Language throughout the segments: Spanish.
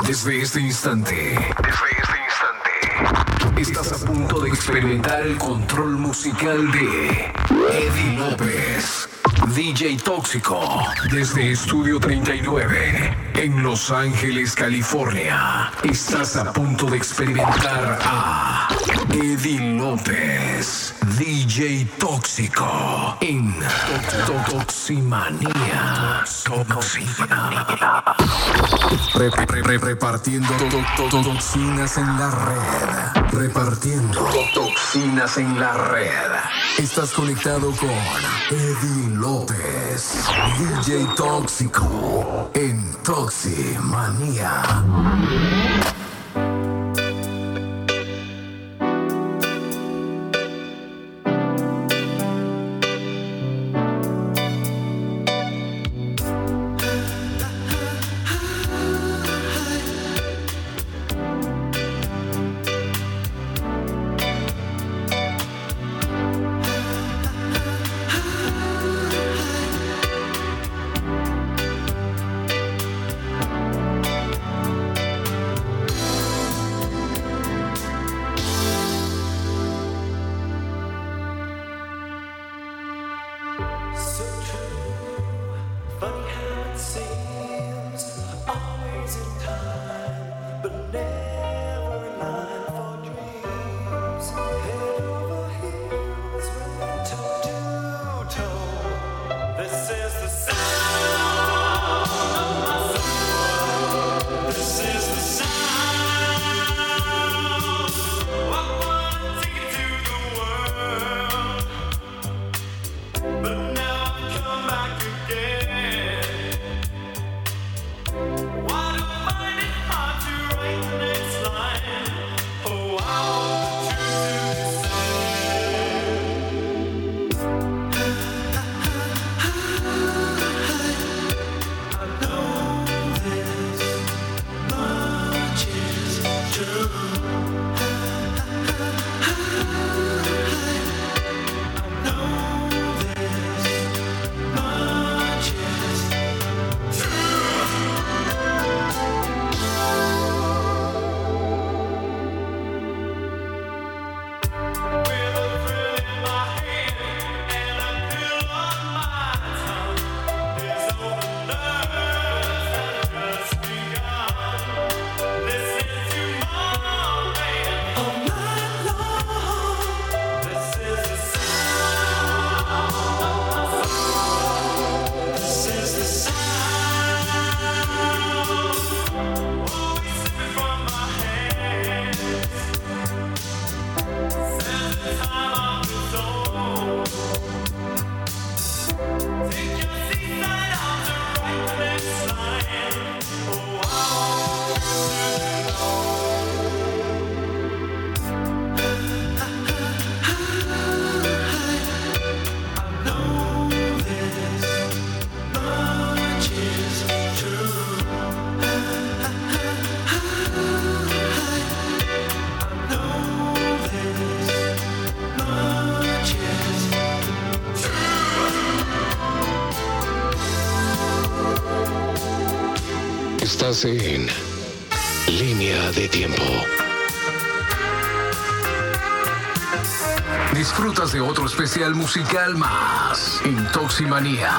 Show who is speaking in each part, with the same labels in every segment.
Speaker 1: Desde este instante, desde este instante, estás a punto de experimentar el control musical de Eddie López, DJ Tóxico, desde Estudio 39, en Los Ángeles, California. Estás a punto de experimentar a Eddie López, DJ Tóxico, en Toximanía. Toximanía. Re- re- re- repartiendo to- to- to- toxinas en la red. Repartiendo to- toxinas en la red. Estás conectado con Eddie López, DJ Tóxico, en Toximanía. Estás en línea de tiempo. Disfrutas de otro especial musical más en Toximanía.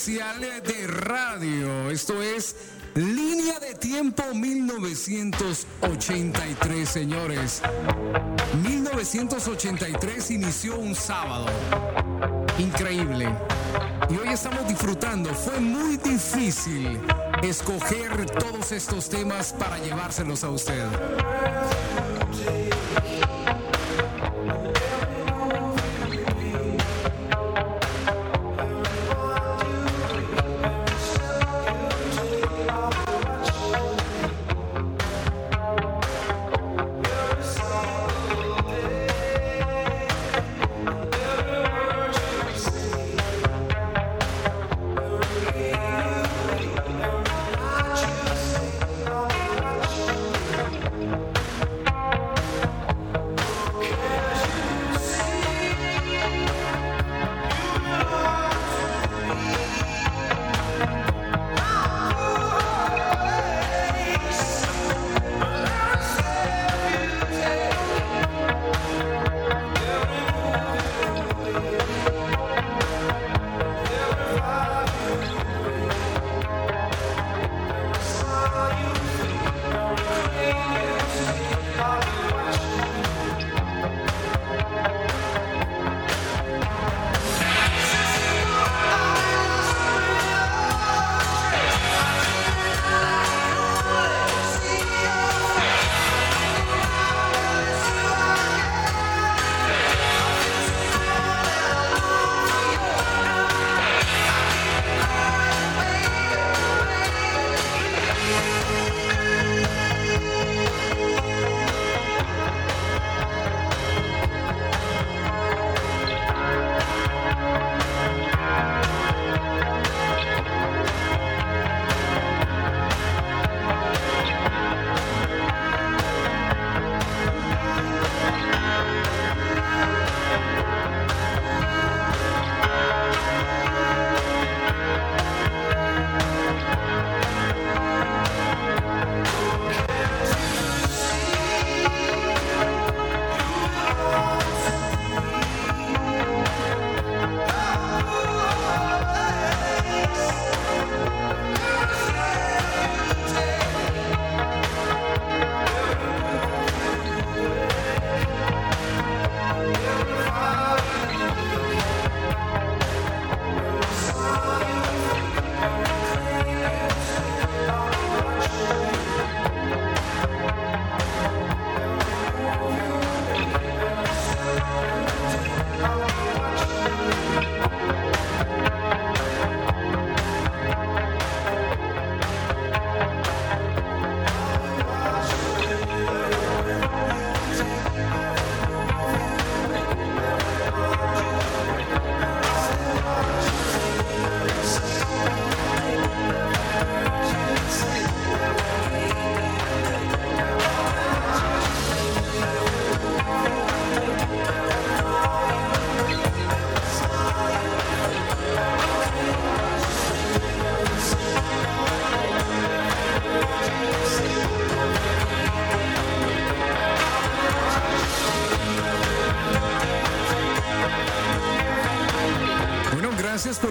Speaker 1: Especial de radio. Esto es Línea de Tiempo 1983, señores. 1983 inició un sábado. Increíble. Y hoy estamos disfrutando. Fue muy difícil escoger todos estos temas para llevárselos a usted.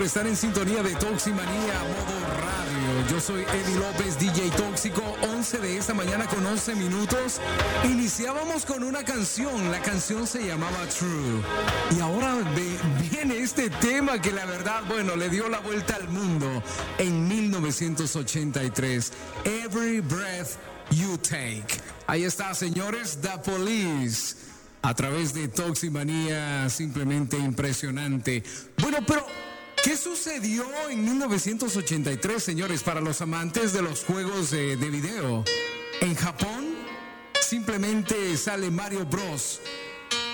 Speaker 1: Estar en sintonía de Toximanía Modo Radio. Yo soy Eddie López, DJ Tóxico, 11 de esta mañana con 11 minutos. Iniciábamos con una canción, la canción se llamaba True. Y ahora viene este tema que la verdad, bueno, le dio la vuelta al mundo en 1983. Every Breath You Take. Ahí está, señores, The Police a través de Toximanía, simplemente impresionante. Bueno, pero ¿qué sucedió en 1983, señores, para los amantes de los juegos de, de video? En Japón, simplemente sale Mario Bros.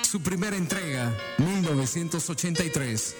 Speaker 1: Su primera entrega, 1983.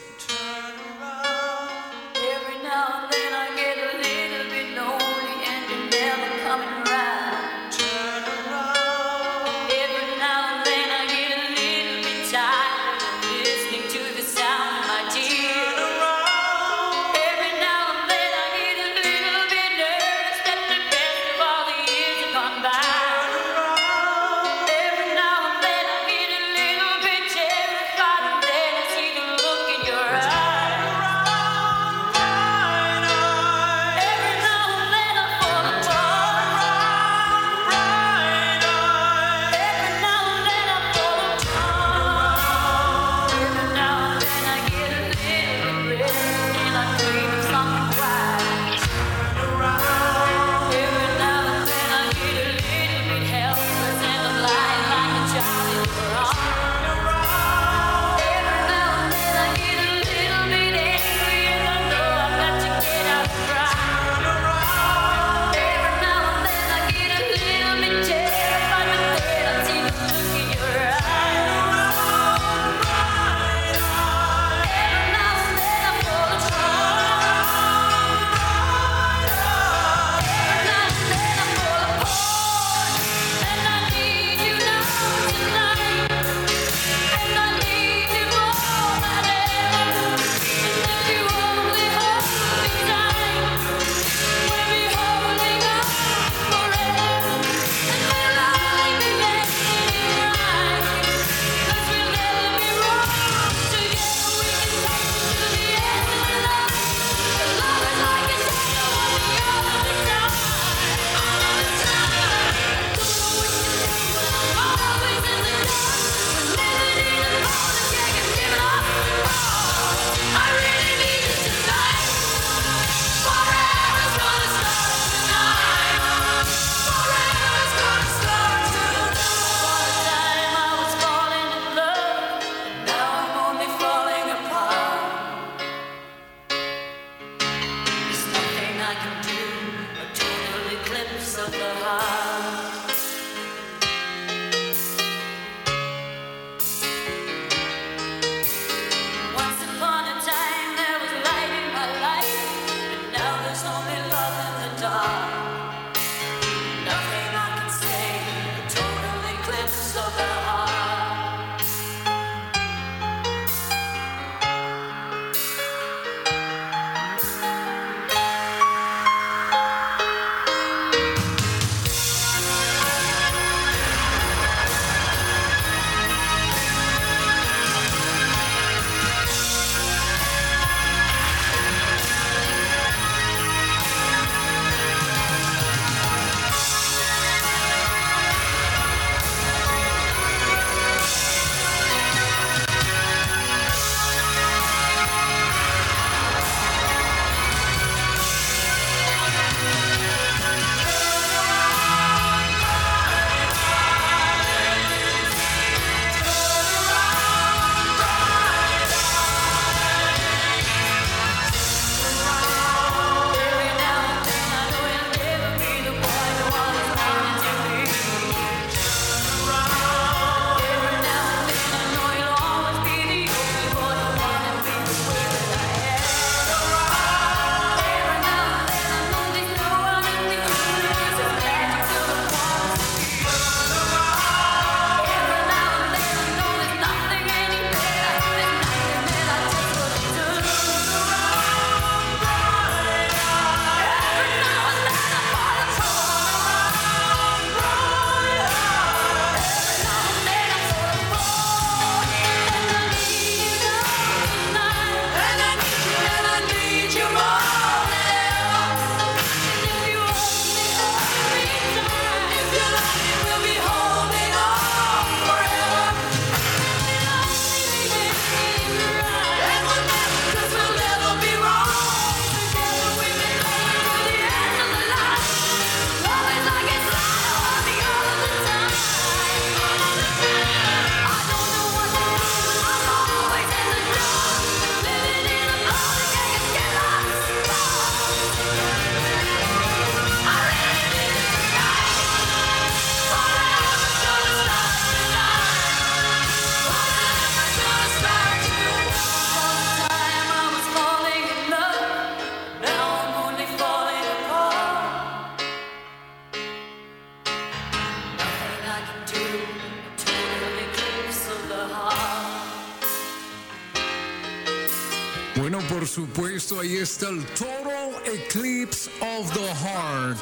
Speaker 1: Está el Total Eclipse of the Heart.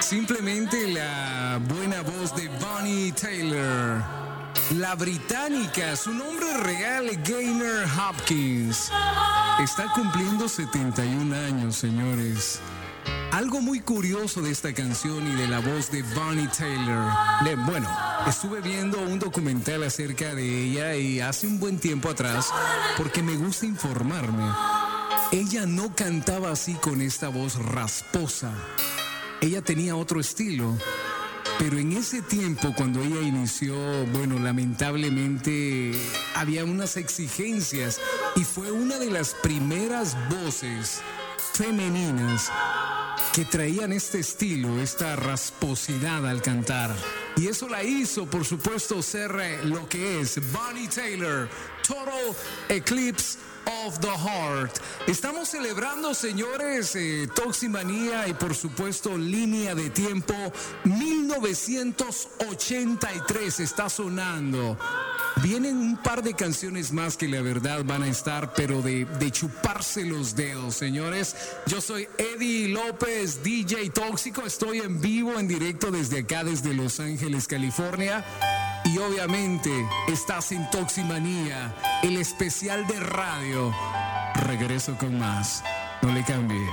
Speaker 1: Simplemente la buena voz de Bonnie Taylor. La británica, su nombre real es Gaynor Hopkins. Está cumpliendo 71 años, señores. Algo muy curioso de esta canción y de la voz de Bonnie Taylor. Bueno, estuve viendo un documental acerca de ella y hace un buen tiempo atrás porque me gusta informarme. Ella no cantaba así con esta voz rasposa. Ella tenía otro estilo. Pero en ese tiempo, cuando ella inició, bueno, lamentablemente había unas exigencias y fue una de las primeras voces femeninas que traían este estilo, esta rasposidad al cantar. Y eso la hizo, por supuesto, ser eh, lo que es Bonnie Taylor, Total Eclipse of the Heart. Estamos celebrando, señores, eh, Toximanía y por supuesto Línea de Tiempo 1983 está sonando. Vienen un par de canciones más que la verdad van a estar, pero de, de chuparse los dedos, señores. Yo soy Eddie López, DJ Tóxico. Estoy en vivo, en directo desde acá, desde Los Ángeles, California. Y obviamente estás en Toximanía, el especial de radio. Regreso con más. No le cambie.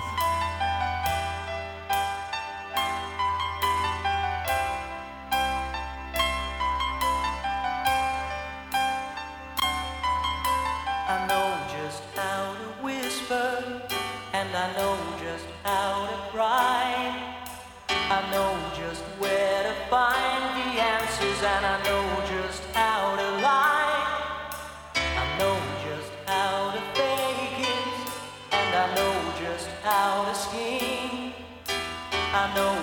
Speaker 2: I know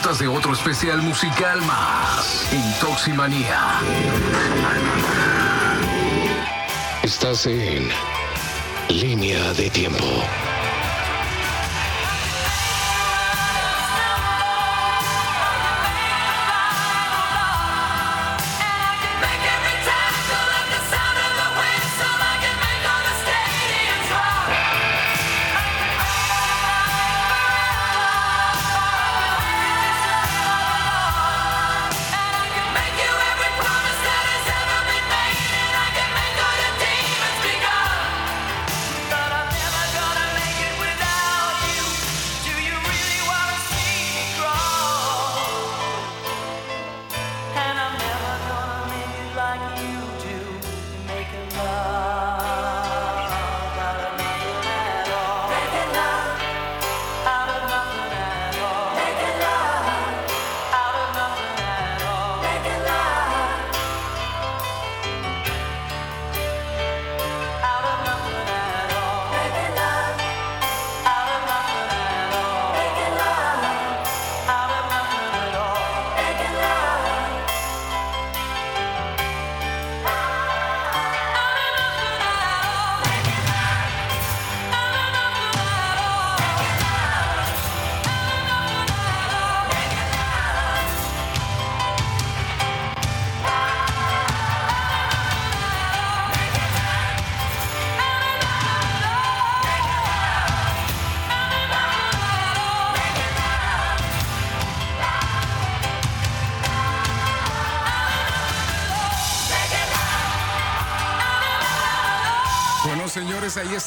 Speaker 3: Disfrutas de otro especial musical más en Toximanía. Estás en Línea de Tiempo.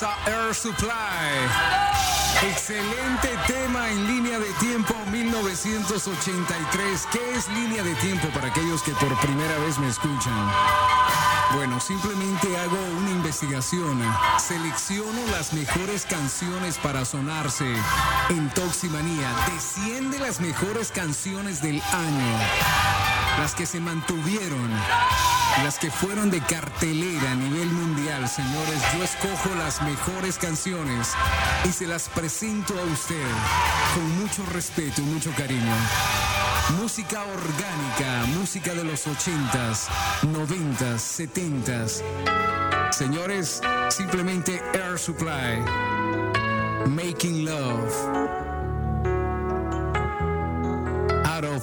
Speaker 2: Air Supply. Excelente tema en línea de tiempo 1983. ¿Qué es línea de tiempo para aquellos que por primera vez me escuchan? Bueno, simplemente hago una investigación, selecciono las mejores canciones para sonarse en Toximanía, desciende las mejores canciones del año las que se mantuvieron, las que fueron de cartelera a nivel mundial, señores. Yo escojo las mejores canciones y se las presento a usted con mucho respeto y mucho cariño. Música orgánica, música de los 80s, 90s, Señores, simplemente Air Supply, Making Love.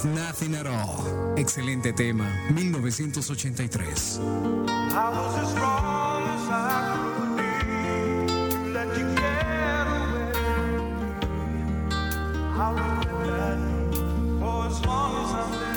Speaker 2: With Nothing at All. Excelente tema, 1983.
Speaker 4: I'll do that for as long as I'm
Speaker 2: there.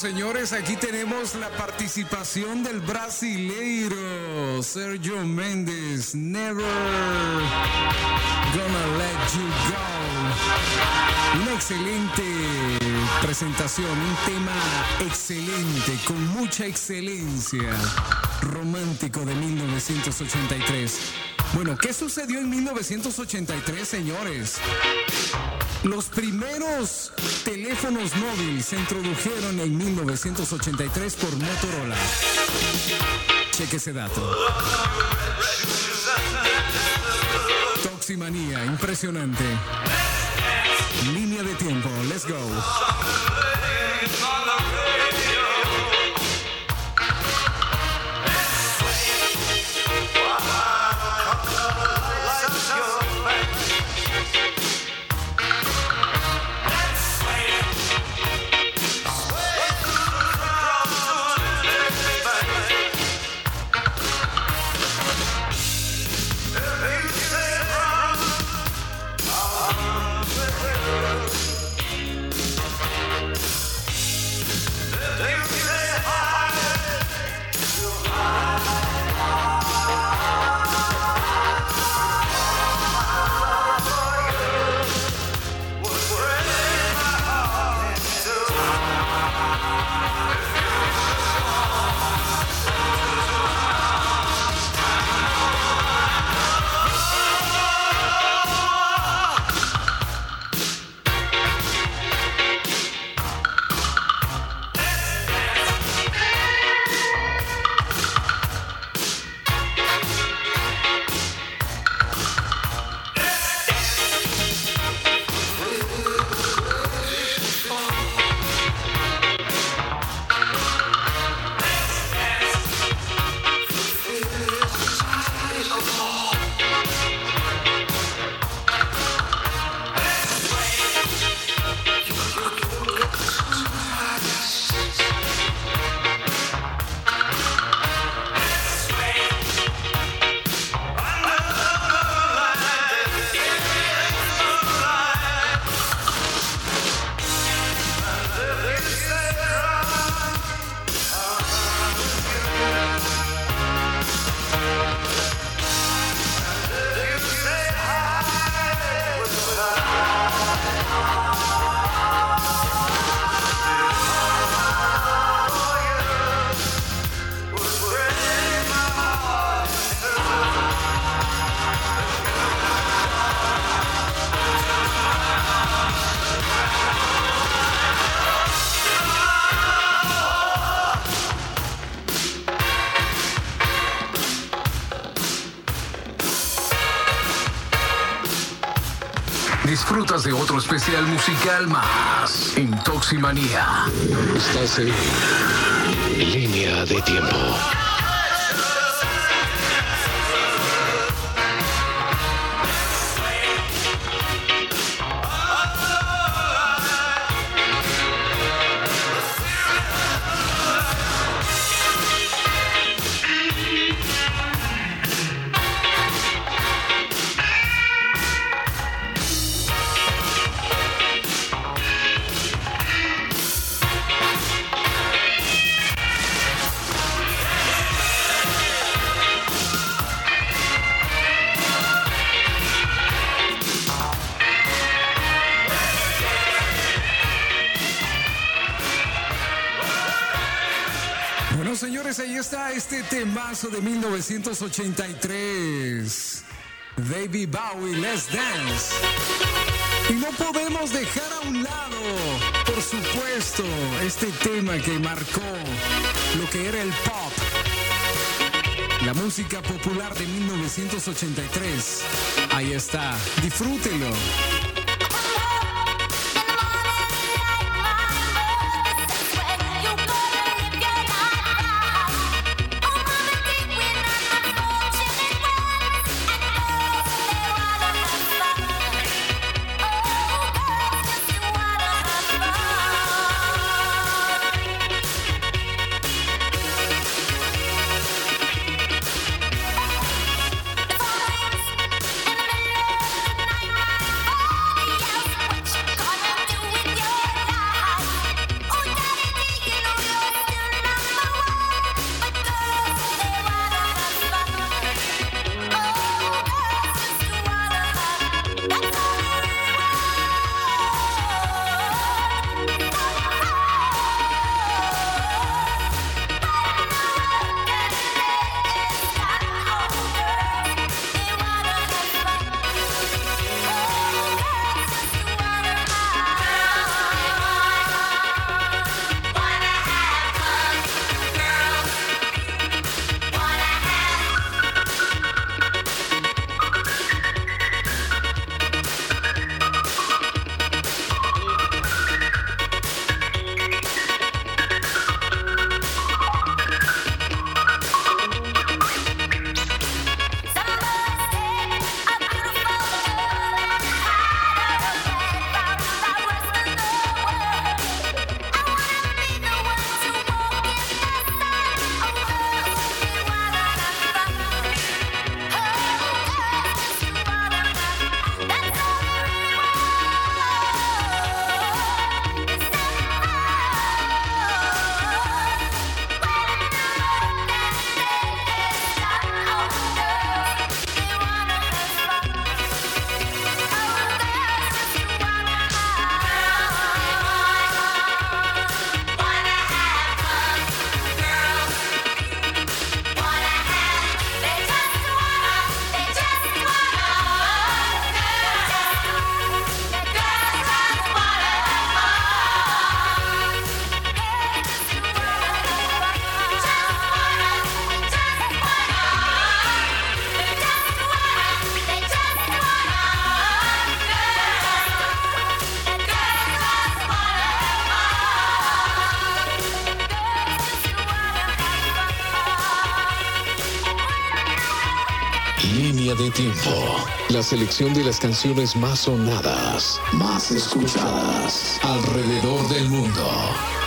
Speaker 2: señores, aquí tenemos la participación del brasileiro Sergio Méndez. Never
Speaker 1: gonna let you go. Una excelente presentación, un tema excelente, con mucha excelencia. Romántico de 1983. Bueno, ¿qué sucedió en 1983, señores? Los primeros teléfonos móviles se introdujeron en 1983 por Motorola. Cheque ese dato. Toximanía, impresionante. Línea de tiempo, let's go.
Speaker 3: Disfrutas de otro especial musical más en Toximanía.
Speaker 5: Estás en línea de tiempo.
Speaker 1: De 1983. Baby Bowie, Let's Dance. Y no podemos dejar a un lado, por supuesto, este tema que marcó lo que era el pop. La música popular de 1983. Ahí está, disfrútelo.
Speaker 5: Tiempo. La selección de las canciones más sonadas, más escuchadas alrededor del mundo.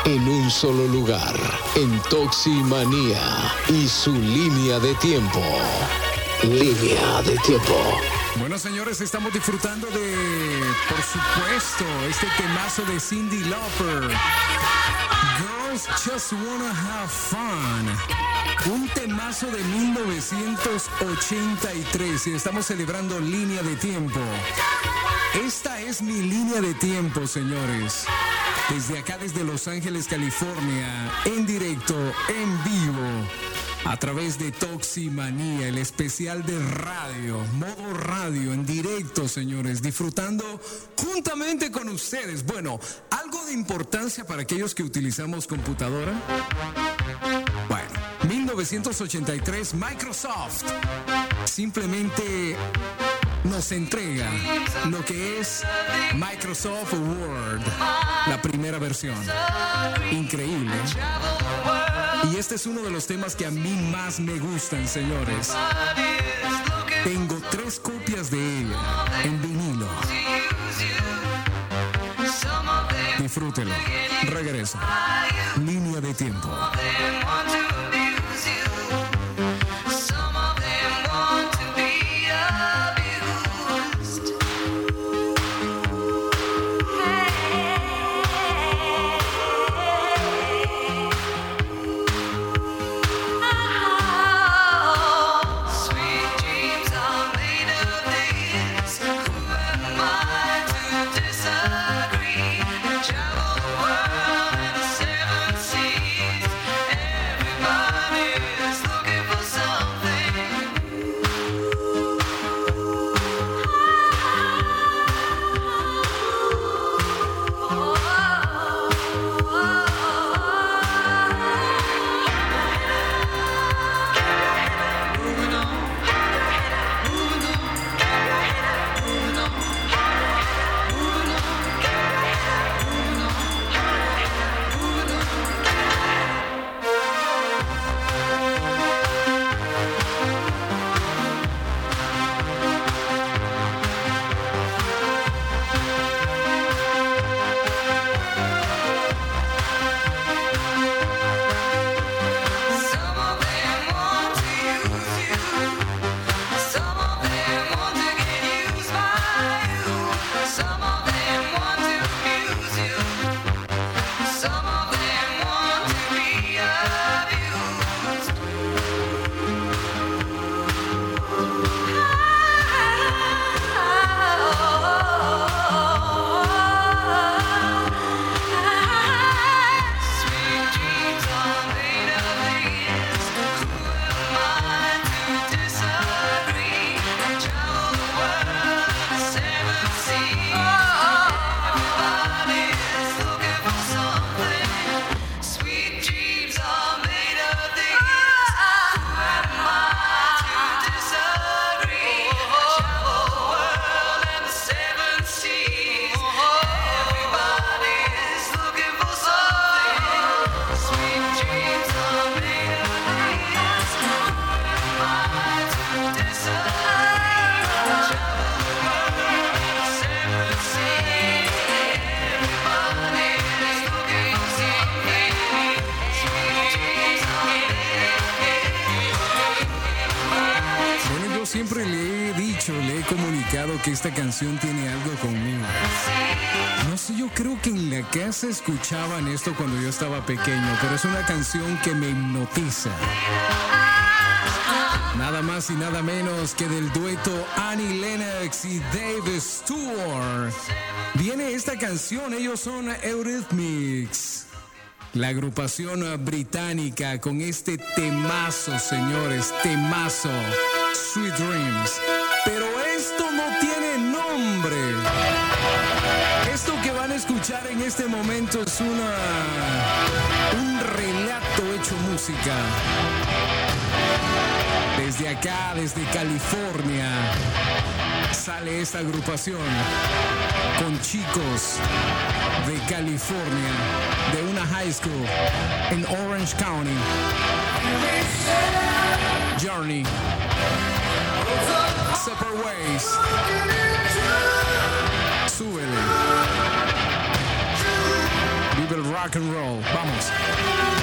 Speaker 5: En un solo lugar, en Toximanía y su línea de tiempo. Línea de tiempo.
Speaker 1: Bueno, señores, estamos disfrutando de, por supuesto, este temazo de Cindy Lauper. Girls Just Wanna Have Fun. Un temazo de 1983 y estamos celebrando línea de tiempo. Esta es mi línea de tiempo, señores. Desde acá, desde Los Ángeles, California, en directo, en vivo, a través de Toximanía, el especial de radio, modo radio, en directo, señores, disfrutando juntamente con ustedes. Bueno, algo de importancia para aquellos que utilizamos computadora. Bueno, 1983, Microsoft simplemente nos entrega lo que es Microsoft Word, la primera versión. Increíble. Y este es uno de los temas que a mí más me gustan, señores. Tengo tres copias de ella en vinilo. Disfrútelo. Regreso. Línea de tiempo. Esta canción tiene algo conmigo. No sé, yo creo que en la casa escuchaban esto cuando yo estaba pequeño, pero es una canción que me hipnotiza. Nada más y nada menos que del dueto Annie Lennox y Dave Stewart. Viene esta canción, ellos son Eurythmics. La agrupación británica con este temazo, señores, temazo, Sweet Dreams. Escuchar en este momento es una un relato hecho música. Desde acá, desde California, sale esta agrupación con chicos de California, de una high school en Orange County. Journey. Separate Ways. Vive el rock and roll. Vamos.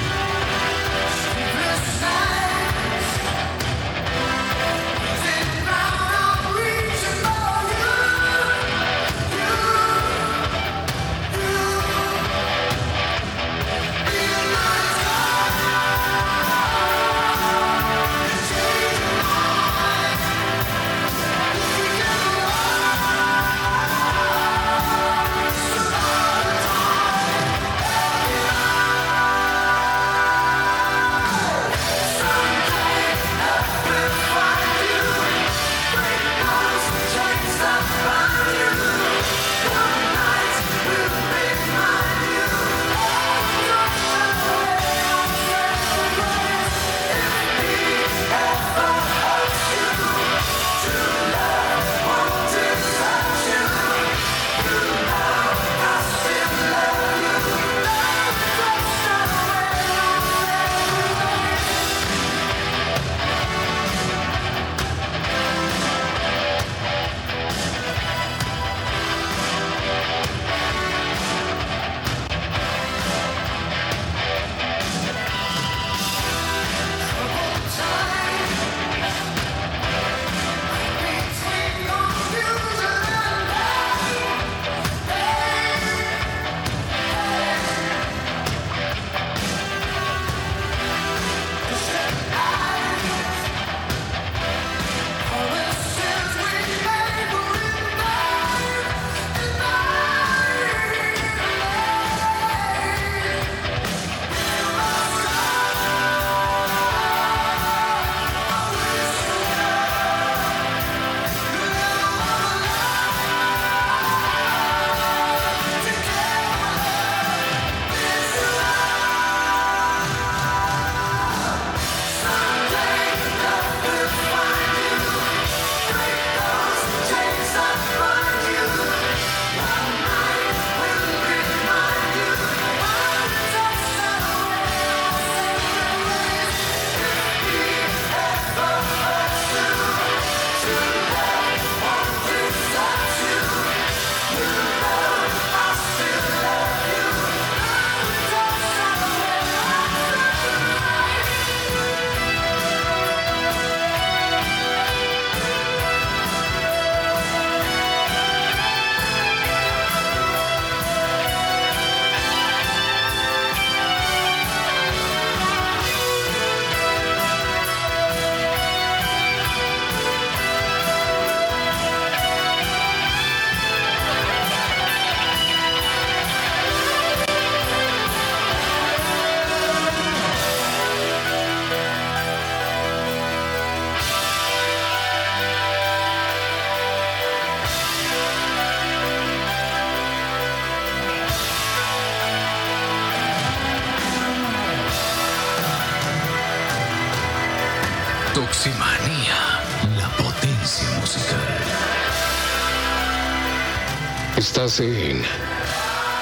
Speaker 5: En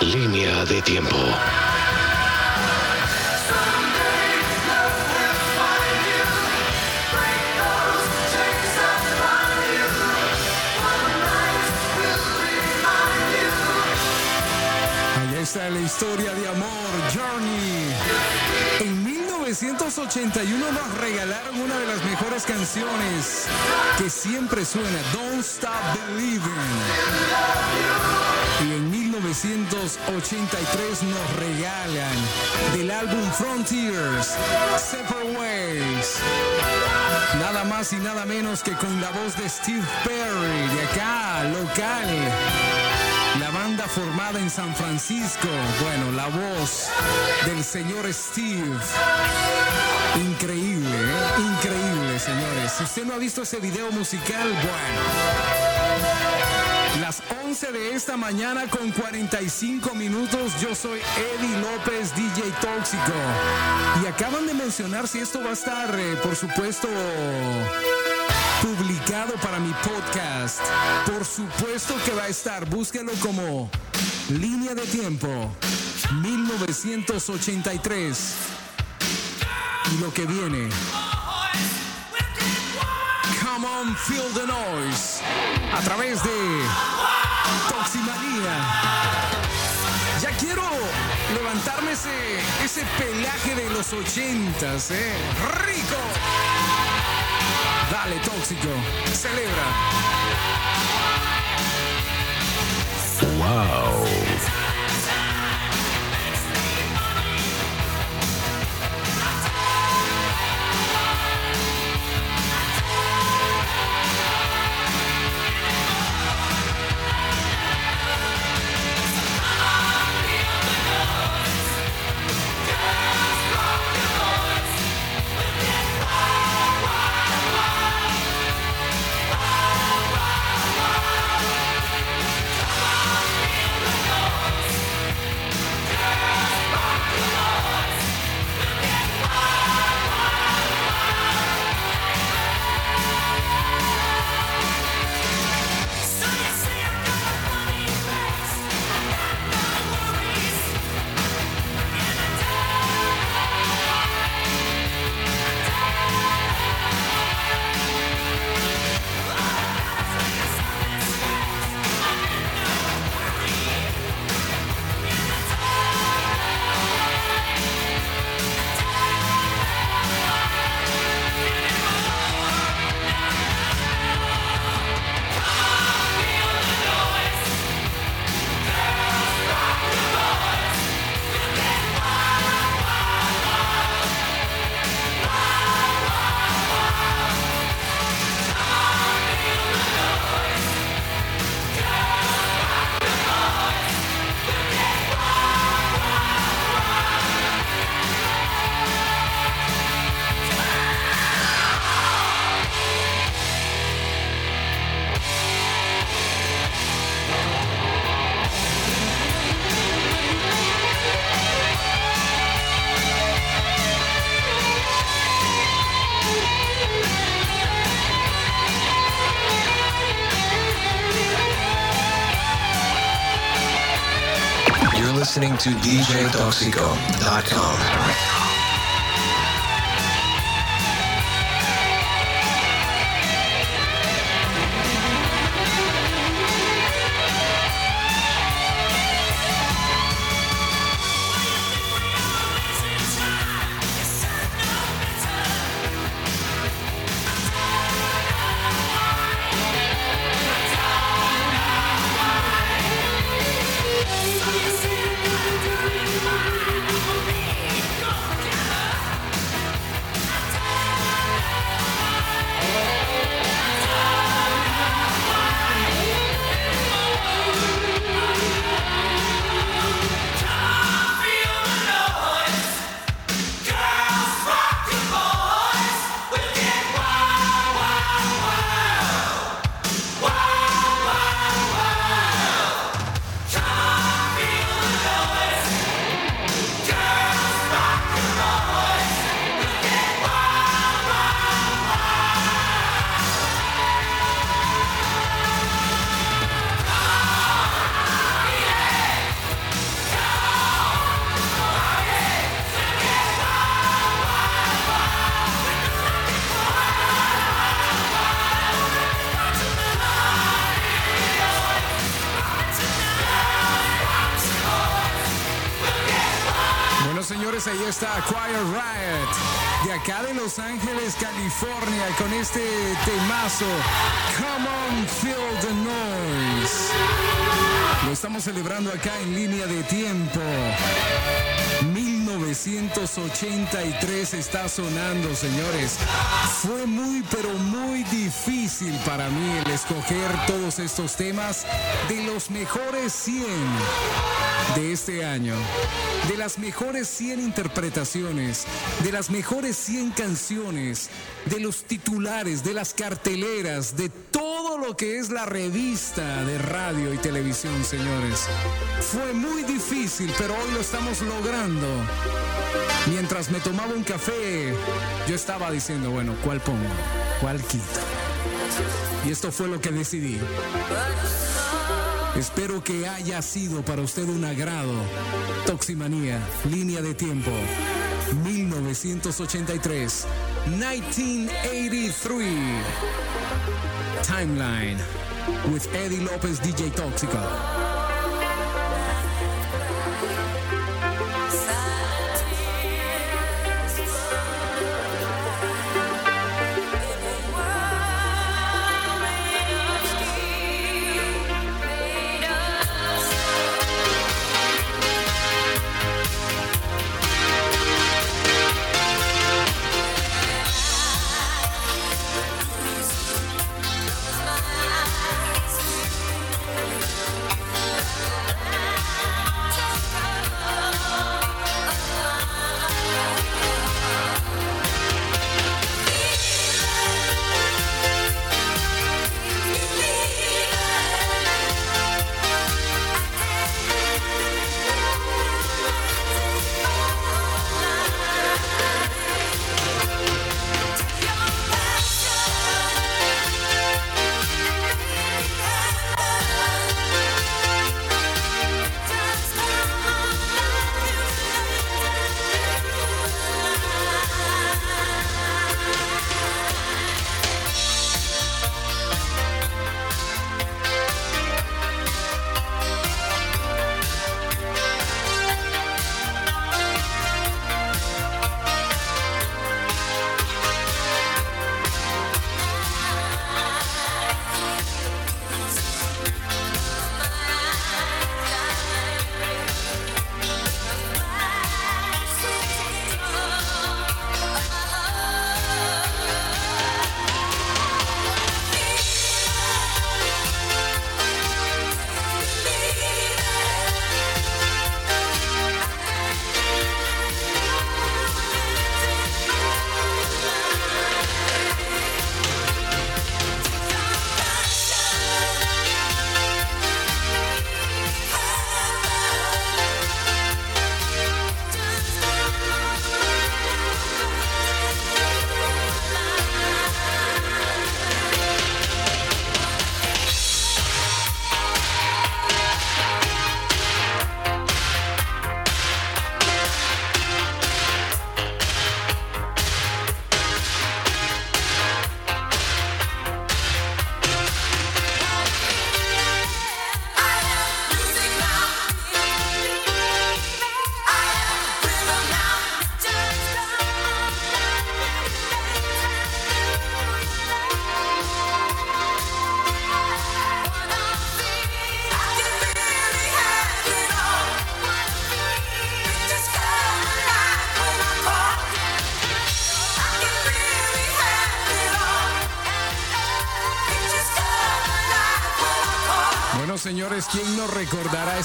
Speaker 5: línea de tiempo.
Speaker 1: Ahí está la historia de amor, Journey. En 1981 nos regalaron una de las mejores canciones que siempre suena, Don't Stop Believing. Y en 1983 nos regalan del álbum Frontiers, Separate Ways. Nada más y nada menos que con la voz de Steve Perry, de acá, local. La banda formada en San Francisco, bueno, la voz del señor Steve. Increíble, ¿eh? increíble, señores. Si usted no ha visto ese video musical, bueno. Las 11 de esta mañana con 45 minutos, yo soy Eddie López, DJ Tóxico. Y acaban de mencionar si esto va a estar, eh, por supuesto, publicado para mi podcast. Por supuesto que va a estar. Búsquelo como Línea de Tiempo 1983. Y lo que viene. Come on, feel the noise. A través de Toximanía. Ya quiero levantarme ese, ese pelaje de los ochentas, ¿eh? ¡Rico! Dale, tóxico. Celebra.
Speaker 3: Wow.
Speaker 6: Listening to DJToxico.com.
Speaker 1: Come on, feel noise. Lo estamos celebrando acá en línea de tiempo. 1983 está sonando, señores. Fue muy, pero muy difícil para mí el escoger todos estos temas de los mejores 100 de este año, de las mejores 100 interpretaciones, de las mejores 100 canciones, de los titulares, de las carteleras, de todo lo que es la revista de radio y televisión, señores. Fue muy difícil, pero hoy lo estamos logrando. Mientras me tomaba un café, yo estaba diciendo, bueno, ¿cuál pongo? ¿Cuál quito? Y esto fue lo que decidí. Espero que haya sido para usted un agrado. Toximanía, línea de tiempo.
Speaker 2: 1983. 1983. Timeline with Eddie Lopez, DJ Tóxico.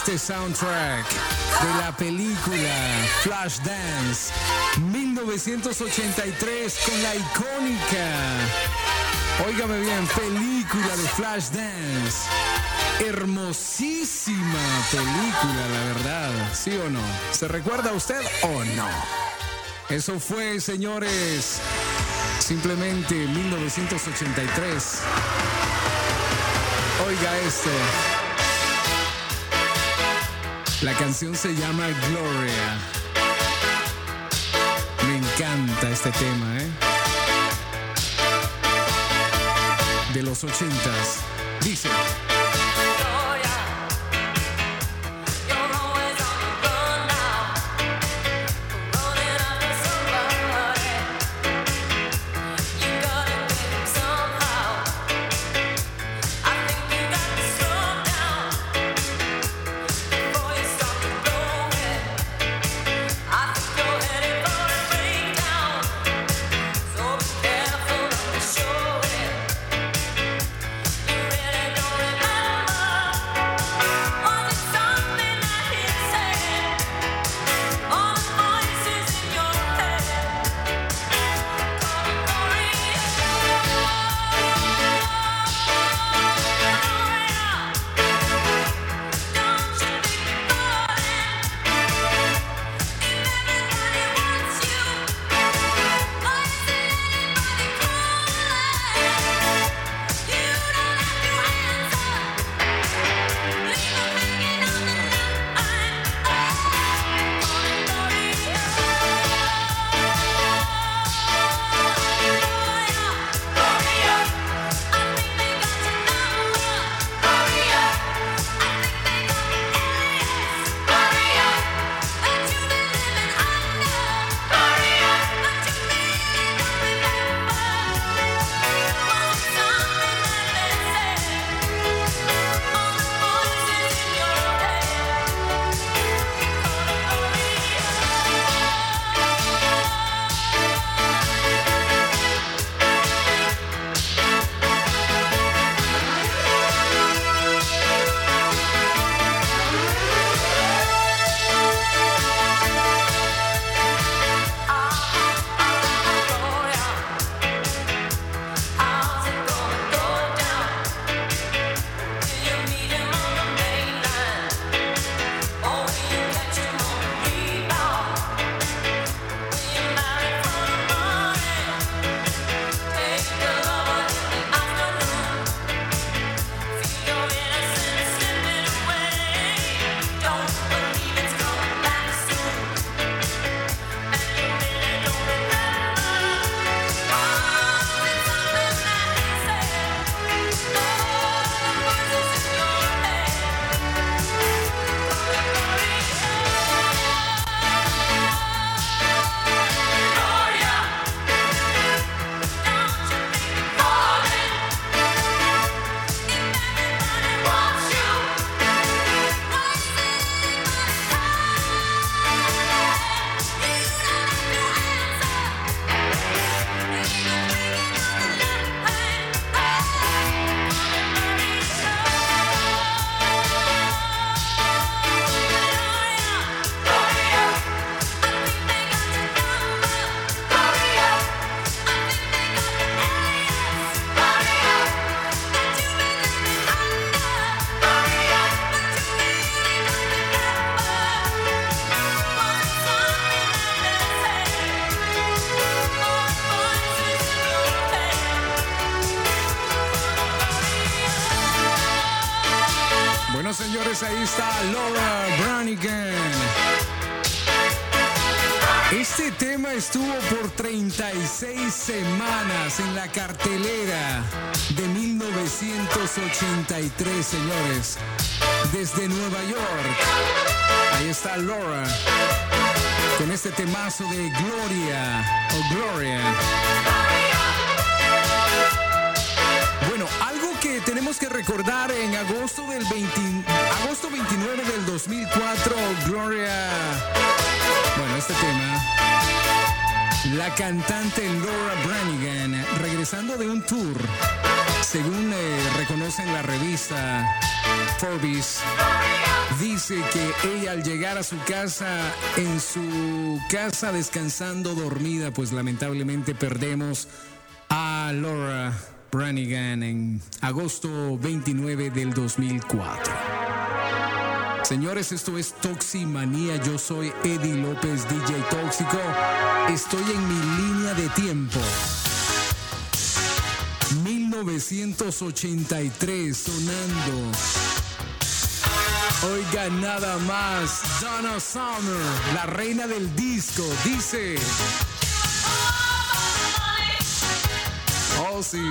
Speaker 2: Este soundtrack de la película Flashdance 1983 con la icónica, óigame bien, película de Flashdance? Hermosísima película, la verdad, ¿sí o no? ¿Se recuerda usted o no? Eso fue, señores, simplemente 1983. Oiga esto. La canción se llama Gloria. Me encanta este tema, ¿eh? De los ochentas. Dice.
Speaker 1: En la cartelera de 1983, señores. Desde Nueva York. Ahí está Laura con este temazo de Gloria o Gloria. Bueno, algo que tenemos que recordar en agosto del 20 agosto 29 del 2004, Gloria. Bueno, este tema. La cantante Laura Branigan regresando de un tour, según eh, reconocen la revista Forbes, dice que ella al llegar a su casa, en su casa descansando dormida, pues lamentablemente perdemos a Laura Branigan en agosto 29 del 2004. Señores, esto es Toximanía. Yo soy Eddie López, DJ Tóxico. Estoy en mi línea de tiempo. 1983 sonando. Oiga nada más, Donna Summer, la reina del disco, dice. Oh sí.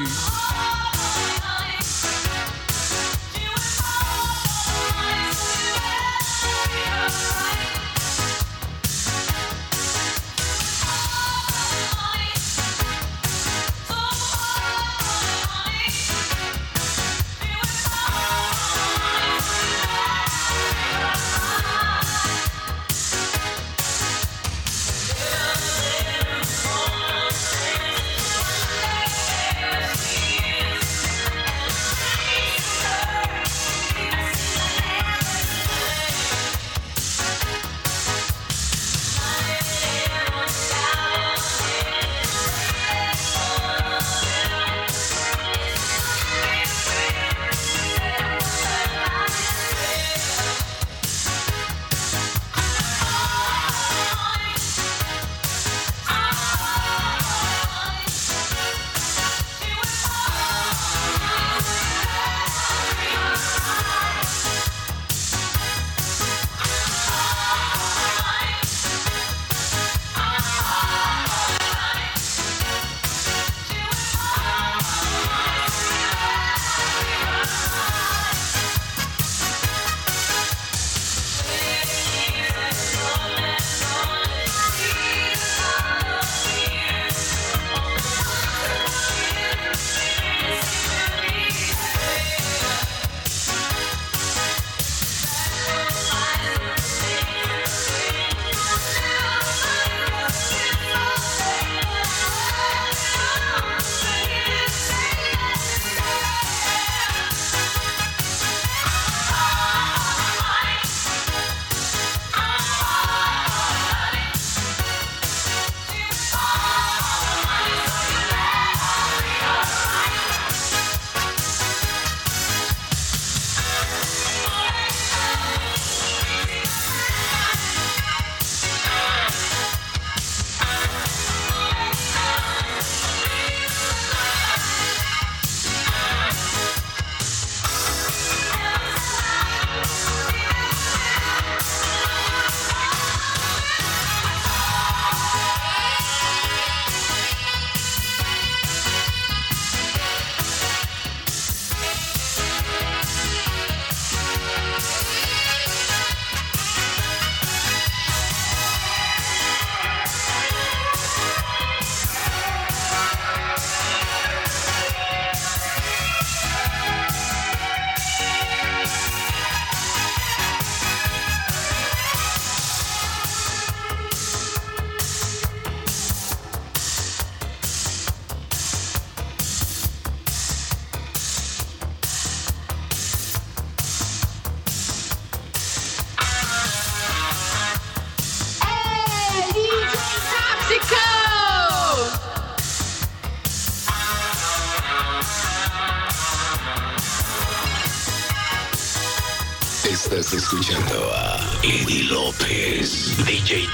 Speaker 5: Escuchando a Eddie López, DJTóxico.com.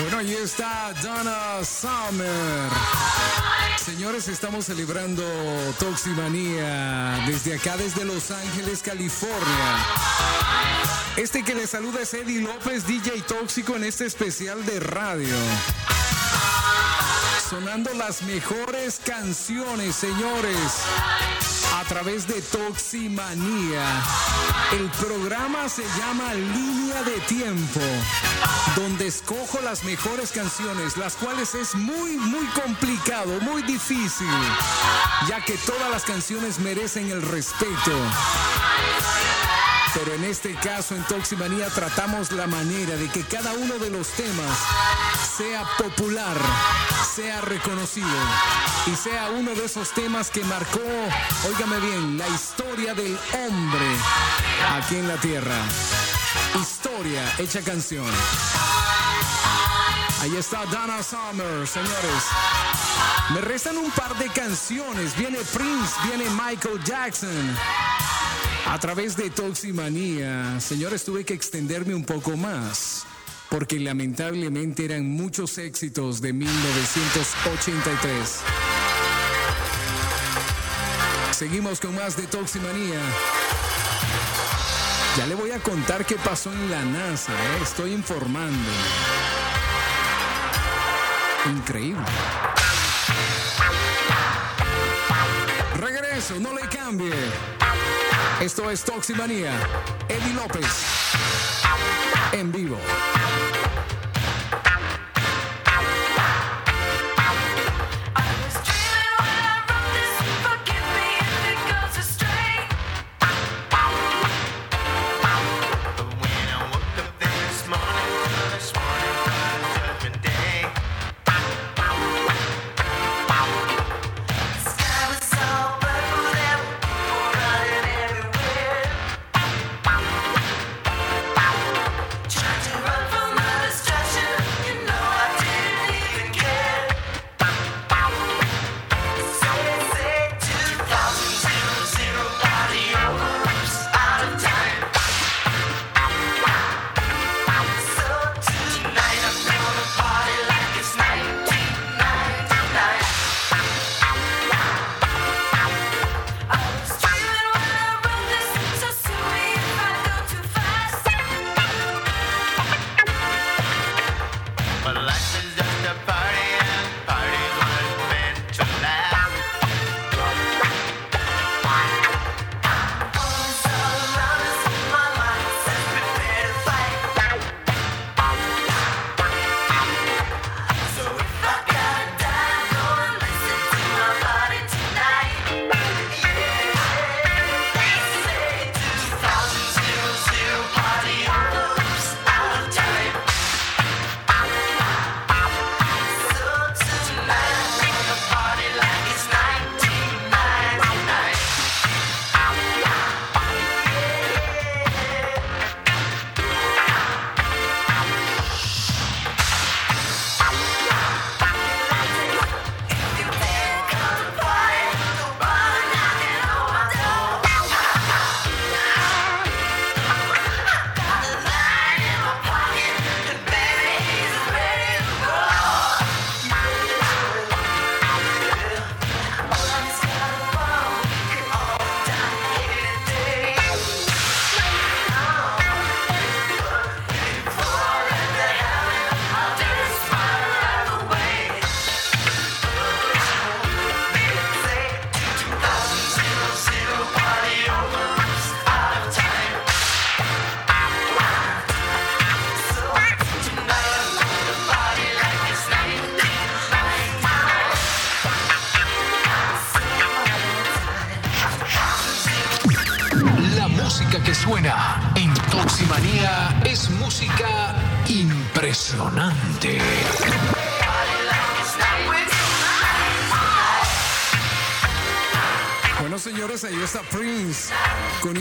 Speaker 1: Bueno, ahí está Donna Summer. Señores, estamos celebrando Toximanía desde acá, desde Los Ángeles, California. Este que le saluda es Eddie López, DJ Tóxico, en este especial de radio. Sonando las mejores canciones, señores, a través de Toximanía. El programa se llama Línea de Tiempo, donde escojo las mejores canciones, las cuales es muy, muy complicado, muy difícil, ya que todas las canciones merecen el respeto. Pero en este caso, en Toximanía, tratamos la manera de que cada uno de los temas sea popular, sea reconocido y sea uno de esos temas que marcó, óigame bien, la historia del hombre aquí en la tierra. Historia hecha canción. Ahí está Donna Summer, señores. Me restan un par de canciones. Viene Prince, viene Michael Jackson. A través de Toximanía, señores, tuve que extenderme un poco más, porque lamentablemente eran muchos éxitos de 1983. Seguimos con más de Toximanía. Ya le voy a contar qué pasó en la NASA, ¿eh? estoy informando. Increíble. Regreso, no le cambie. Esto es Toximanía. Eddie López. En vivo.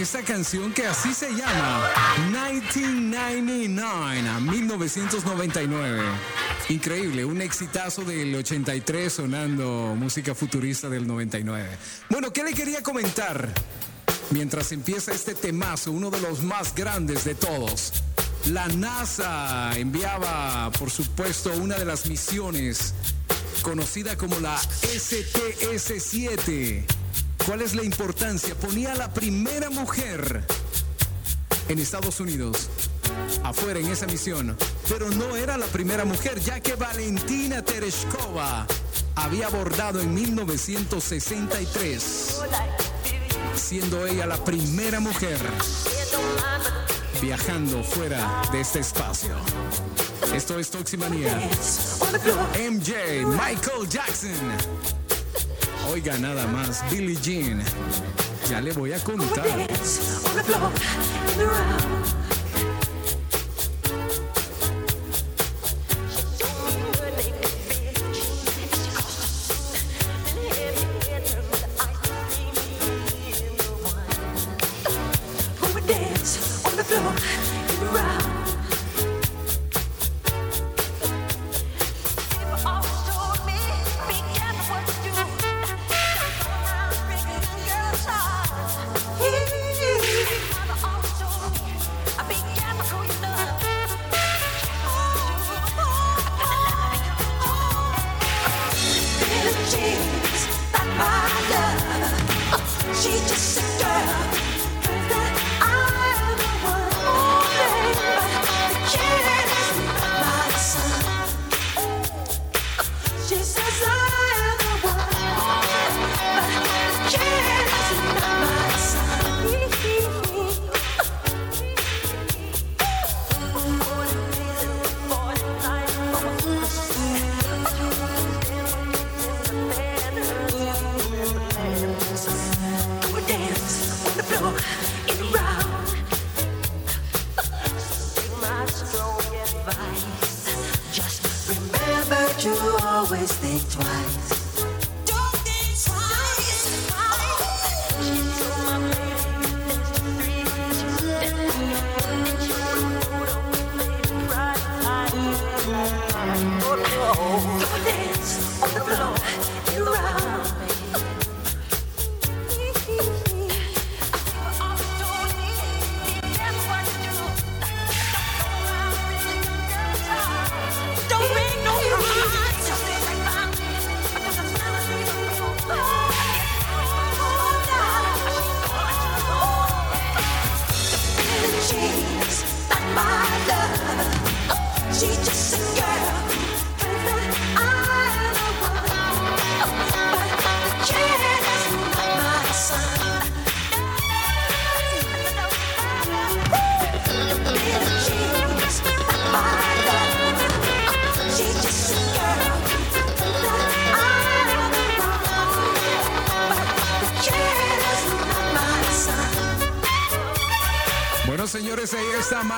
Speaker 1: Esta canción que así se llama 1999 a 1999. Increíble, un exitazo del 83 sonando música futurista del 99. Bueno, ¿qué le quería comentar? Mientras empieza este temazo, uno de los más grandes de todos. La NASA enviaba, por supuesto, una de las misiones conocida como la STS-7. ¿Cuál es la importancia? Ponía la primera mujer en Estados Unidos afuera en esa misión, pero no era la primera mujer, ya que Valentina Tereshkova había abordado en 1963, siendo ella la primera mujer viajando fuera de este espacio. Esto es Toximanía. MJ, Michael Jackson. Oiga nada más, Billie Jean. Ya le voy a contar.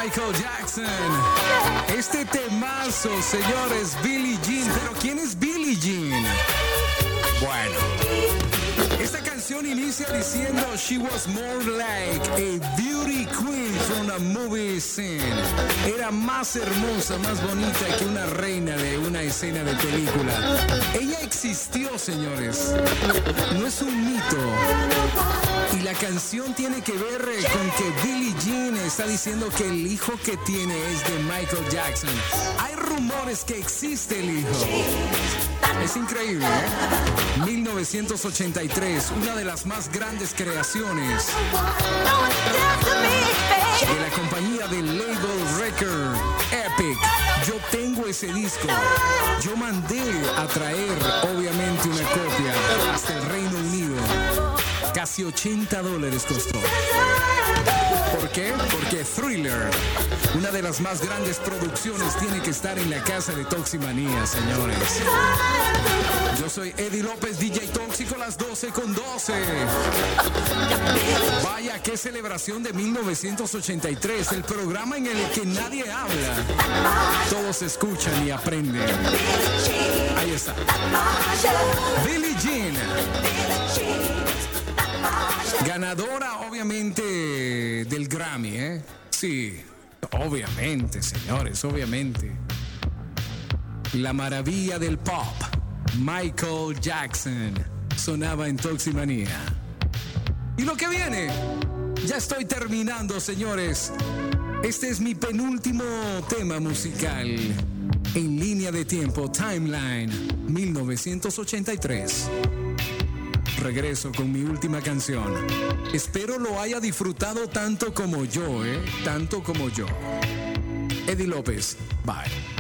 Speaker 1: Michael Jackson. Este temazo, señores, Billie Jean. Pero ¿quién es Billie Jean? Bueno, esta canción inicia diciendo She was more like a beauty queen from a movie scene. Era más hermosa, más bonita que una reina de una escena de película. Ella existió, señores. No es un mito. Y la canción tiene que ver eh, con que Billie Jean está diciendo que el hijo que tiene es de Michael Jackson. Hay rumores que existe el hijo. Es increíble, ¿eh? 1983, una de las más grandes creaciones de la compañía de label record Epic. Yo tengo ese disco. Yo mandé a traer, obviamente, una copia hasta el Reino Unido. Casi 80 dólares costó. ¿Por qué? Porque Thriller, una de las más grandes producciones, tiene que estar en la casa de Toximanía, señores. Yo soy Eddie López, DJ Tóxico, las 12 con 12. Vaya, qué celebración de 1983, el programa en el que nadie habla. Todos escuchan y aprenden. Ahí está. Billie Jean. Ganadora, obviamente, del Grammy, ¿eh? Sí, obviamente, señores, obviamente. La maravilla del pop, Michael Jackson, sonaba en Toximanía. ¿Y lo que viene? Ya estoy terminando, señores.
Speaker 7: Este es mi penúltimo tema musical. En línea de tiempo, Timeline, 1983 regreso con mi última canción. Espero lo haya disfrutado tanto como yo, ¿eh? Tanto como yo. Eddie López, bye.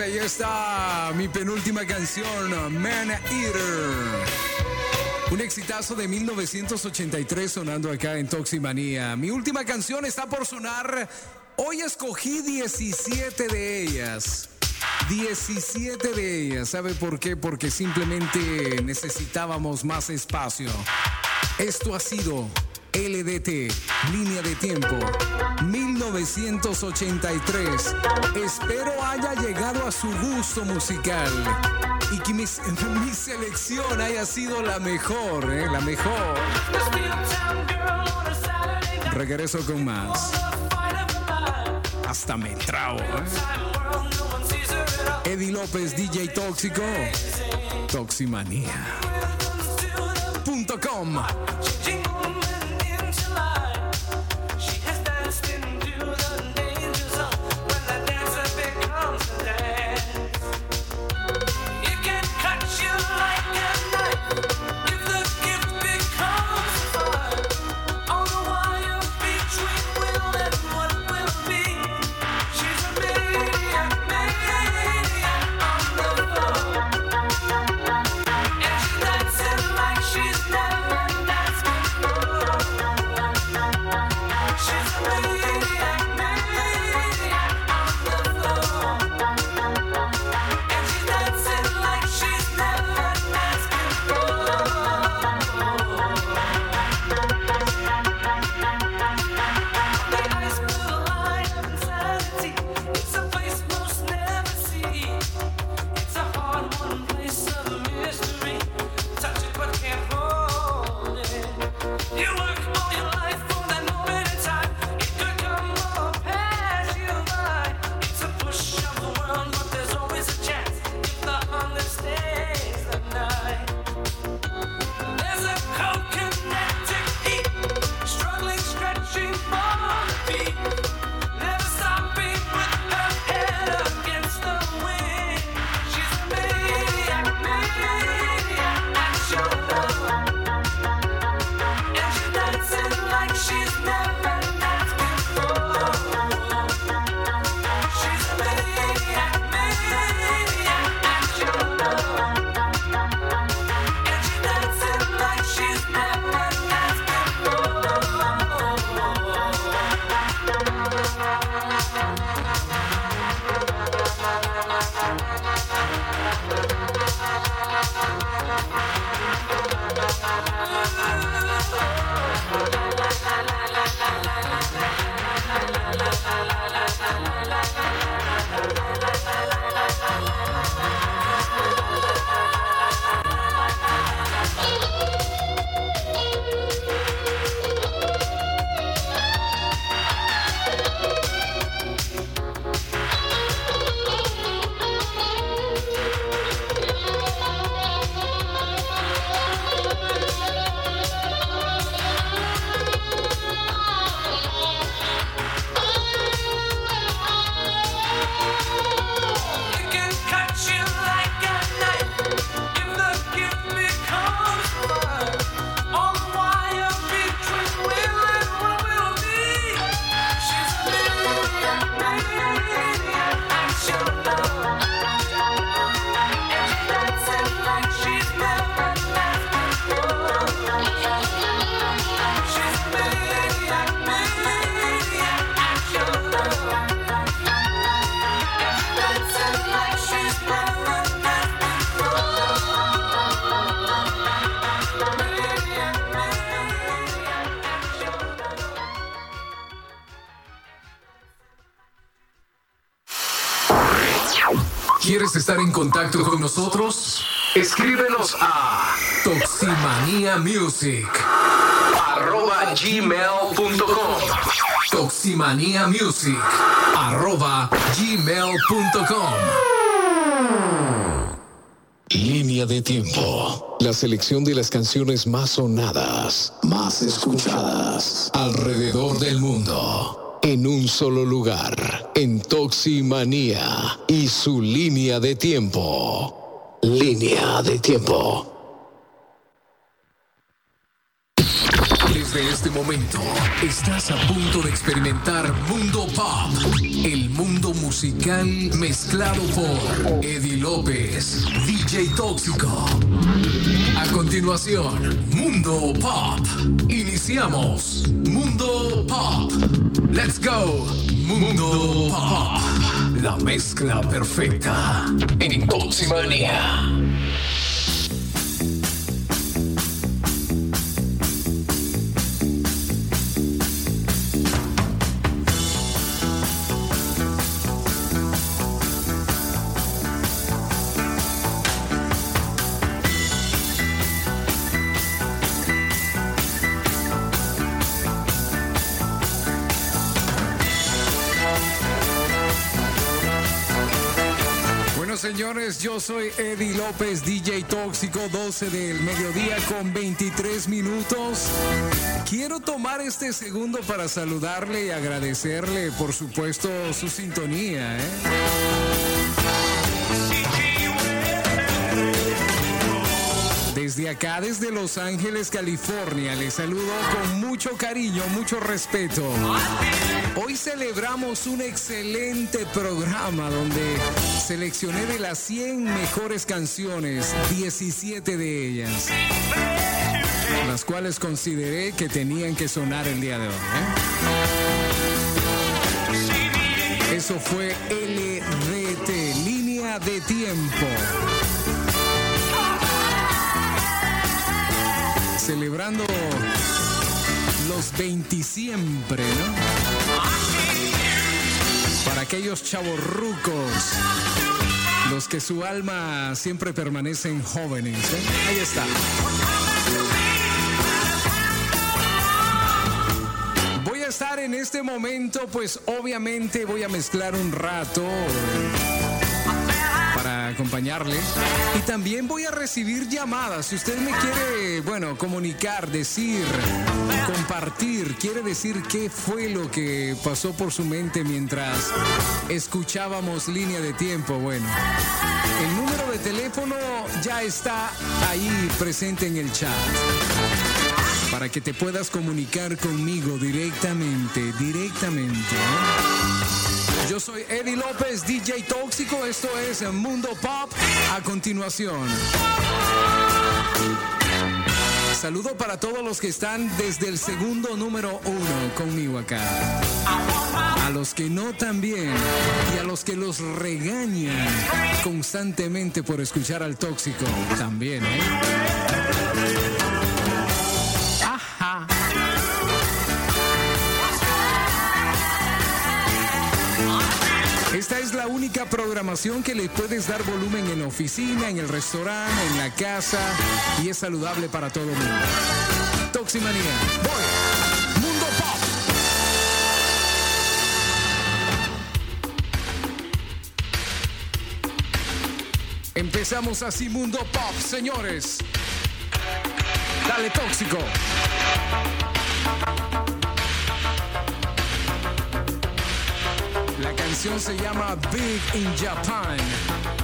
Speaker 7: ahí está mi penúltima canción, Man Eater. Un exitazo de 1983 sonando acá en Toximanía. Mi última canción está por sonar. Hoy escogí 17 de ellas. 17 de ellas. ¿Sabe por qué? Porque simplemente necesitábamos más espacio. Esto ha sido LDT, línea de tiempo. 1983. Espero haya llegado a su gusto musical y que mi, mi selección haya sido la mejor, ¿eh? la mejor. Regreso con más. Hasta me trago. ¿eh? Eddie López, DJ Tóxico. Toximanía.com.
Speaker 3: contacto con nosotros? Escríbenos a toximaniamusic arroba gmail.com toximaniamusic arroba gmail.com
Speaker 5: Línea de tiempo. La selección de las canciones más sonadas, más escuchadas alrededor del mundo. En un solo lugar, en Toximanía y su línea de tiempo. Línea de tiempo.
Speaker 3: Desde este momento estás a punto de experimentar Mundo Pop, el mundo musical mezclado por Eddie López, DJ Tóxico. A continuación, Mundo Pop. Iniciamos Mundo Pop. Let's go. Mundo Pop. La mezcla perfecta en Toximania.
Speaker 1: Yo soy Eddie López, DJ Tóxico, 12 del mediodía con 23 minutos. Quiero tomar este segundo para saludarle y agradecerle, por supuesto, su sintonía. ¿eh? Desde acá, desde Los Ángeles, California, les saludo con mucho cariño, mucho respeto. Hoy celebramos un excelente programa donde seleccioné de las 100 mejores canciones, 17 de ellas, las cuales consideré que tenían que sonar el día de hoy. ¿eh? Eso fue LDT, línea de tiempo. Celebrando los 20 siempre. Para aquellos chavorrucos, los que su alma siempre permanecen jóvenes. ¿eh? Ahí está. Voy a estar en este momento, pues obviamente voy a mezclar un rato acompañarle. Y también voy a recibir llamadas. Si usted me quiere, bueno, comunicar, decir, compartir, quiere decir qué fue lo que pasó por su mente mientras escuchábamos línea de tiempo, bueno. El número de teléfono ya está ahí presente en el chat. Para que te puedas comunicar conmigo directamente, directamente. Yo soy Eddie López, DJ Tóxico. Esto es Mundo Pop. A continuación. Saludo para todos los que están desde el segundo número uno conmigo acá. A los que no también. Y a los que los regañan constantemente por escuchar al tóxico. También, ¿eh? Esta es la única programación que le puedes dar volumen en la oficina, en el restaurante, en la casa y es saludable para todo el mundo. Toximanía. Voy. Mundo Pop. Empezamos así Mundo Pop, señores. Dale tóxico. Canción se llama Big in Japan.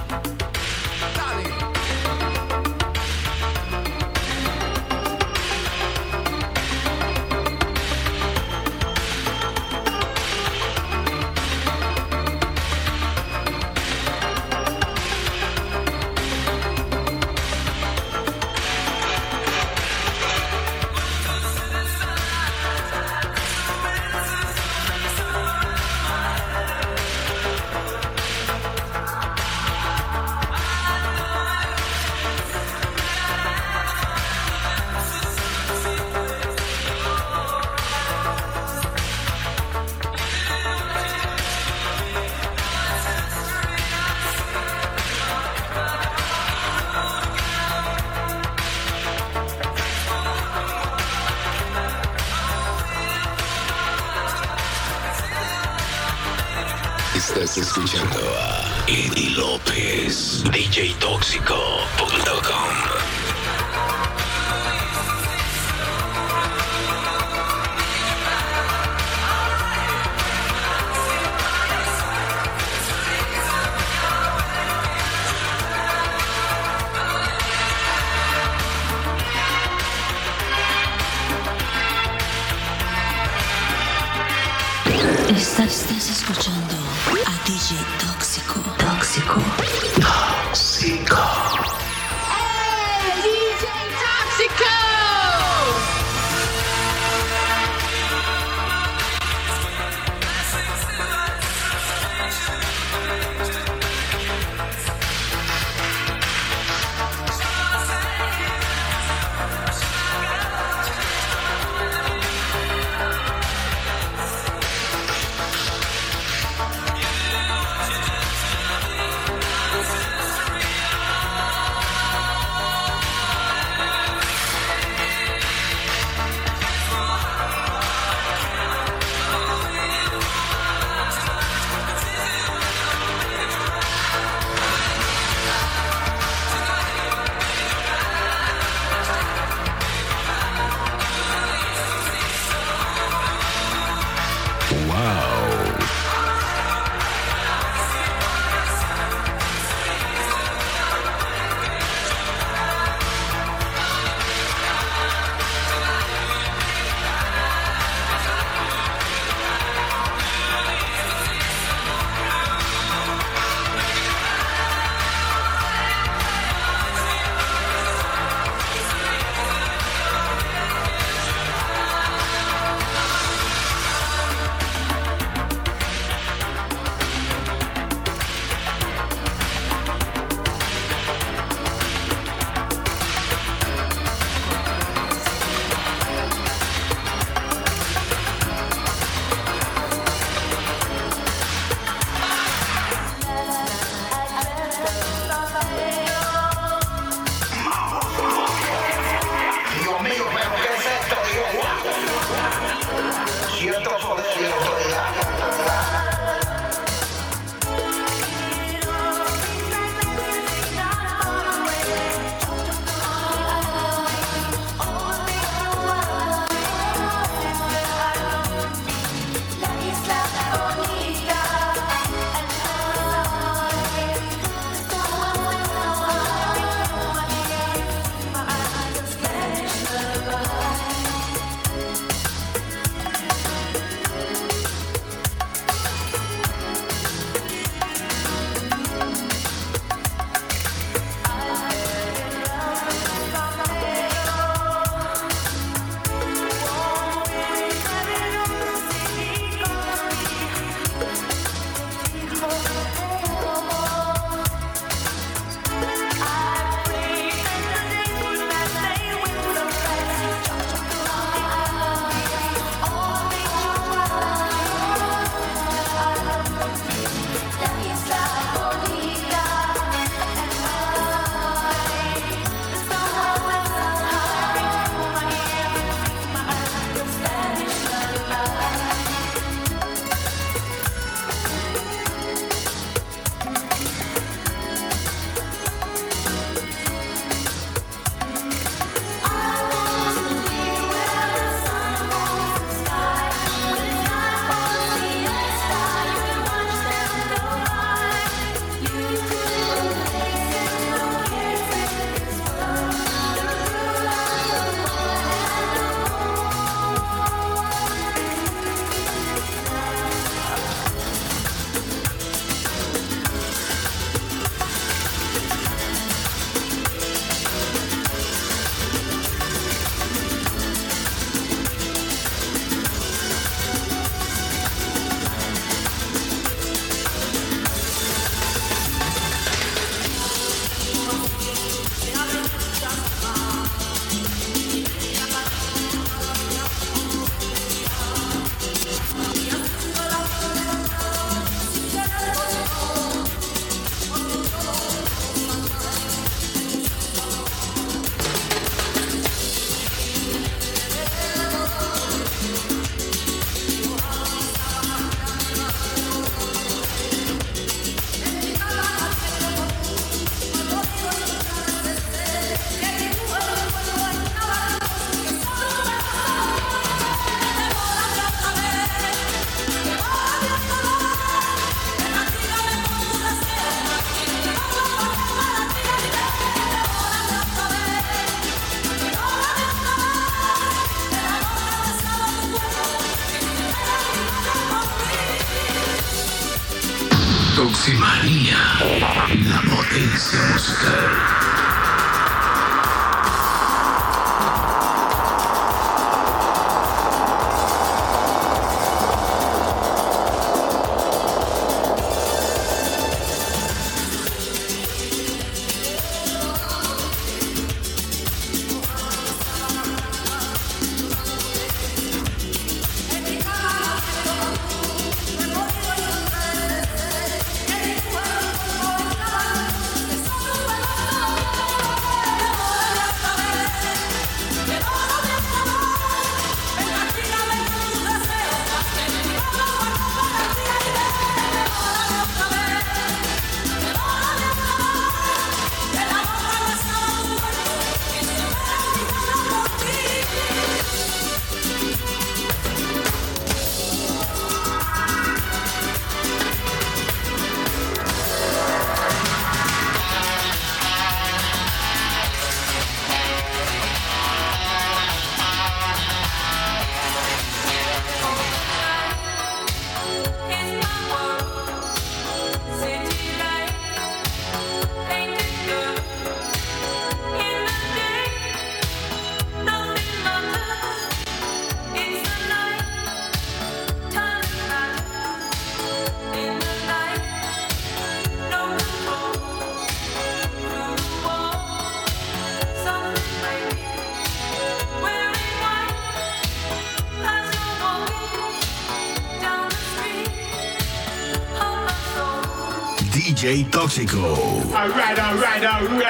Speaker 8: DJ Tóxico.
Speaker 2: Alright, alright, alright.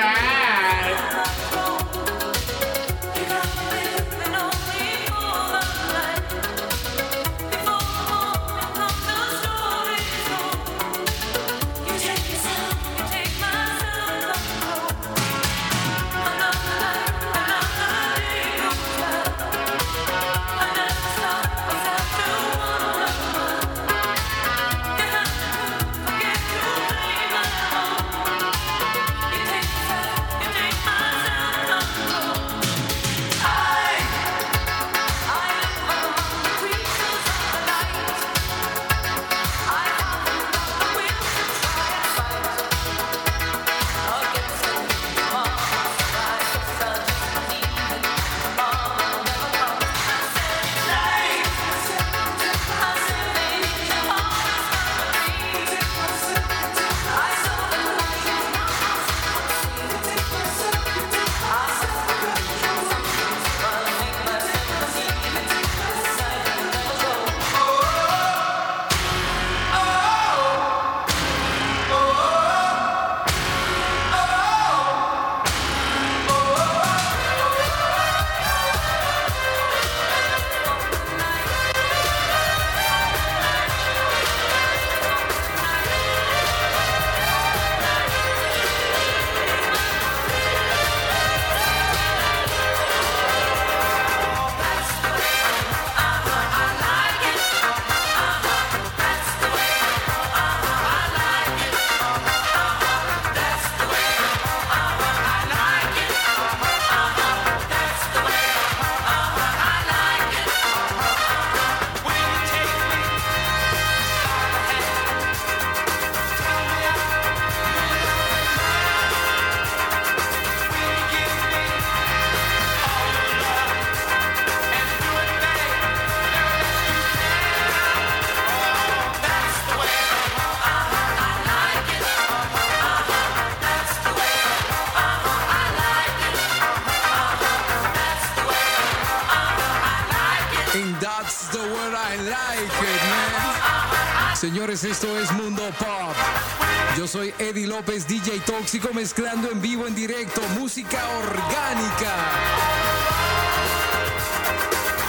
Speaker 1: Mezclando en vivo, en directo, música orgánica.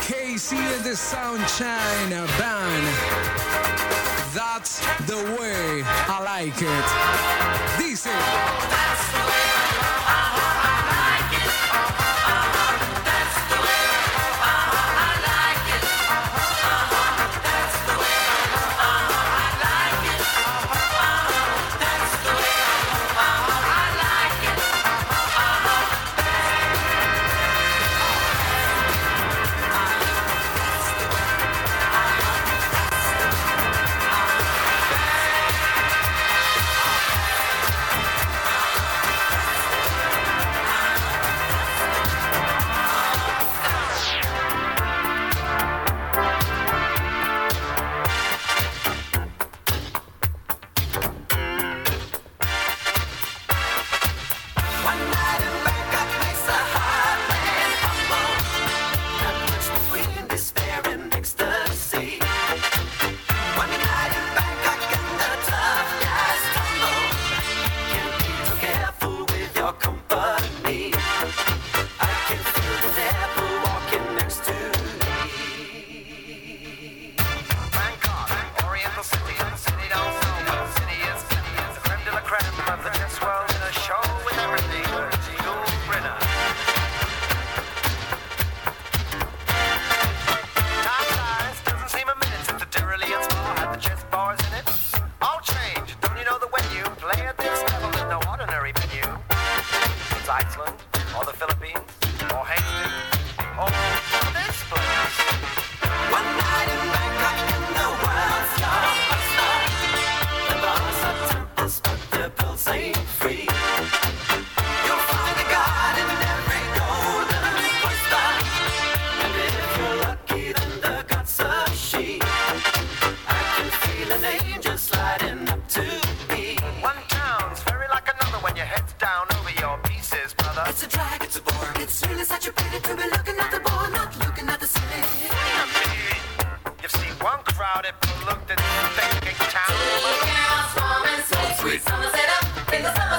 Speaker 1: KC and the Sunshine Band. That's the way I like it.
Speaker 9: looked at the
Speaker 10: thing, town. Summer set up in the
Speaker 1: summer.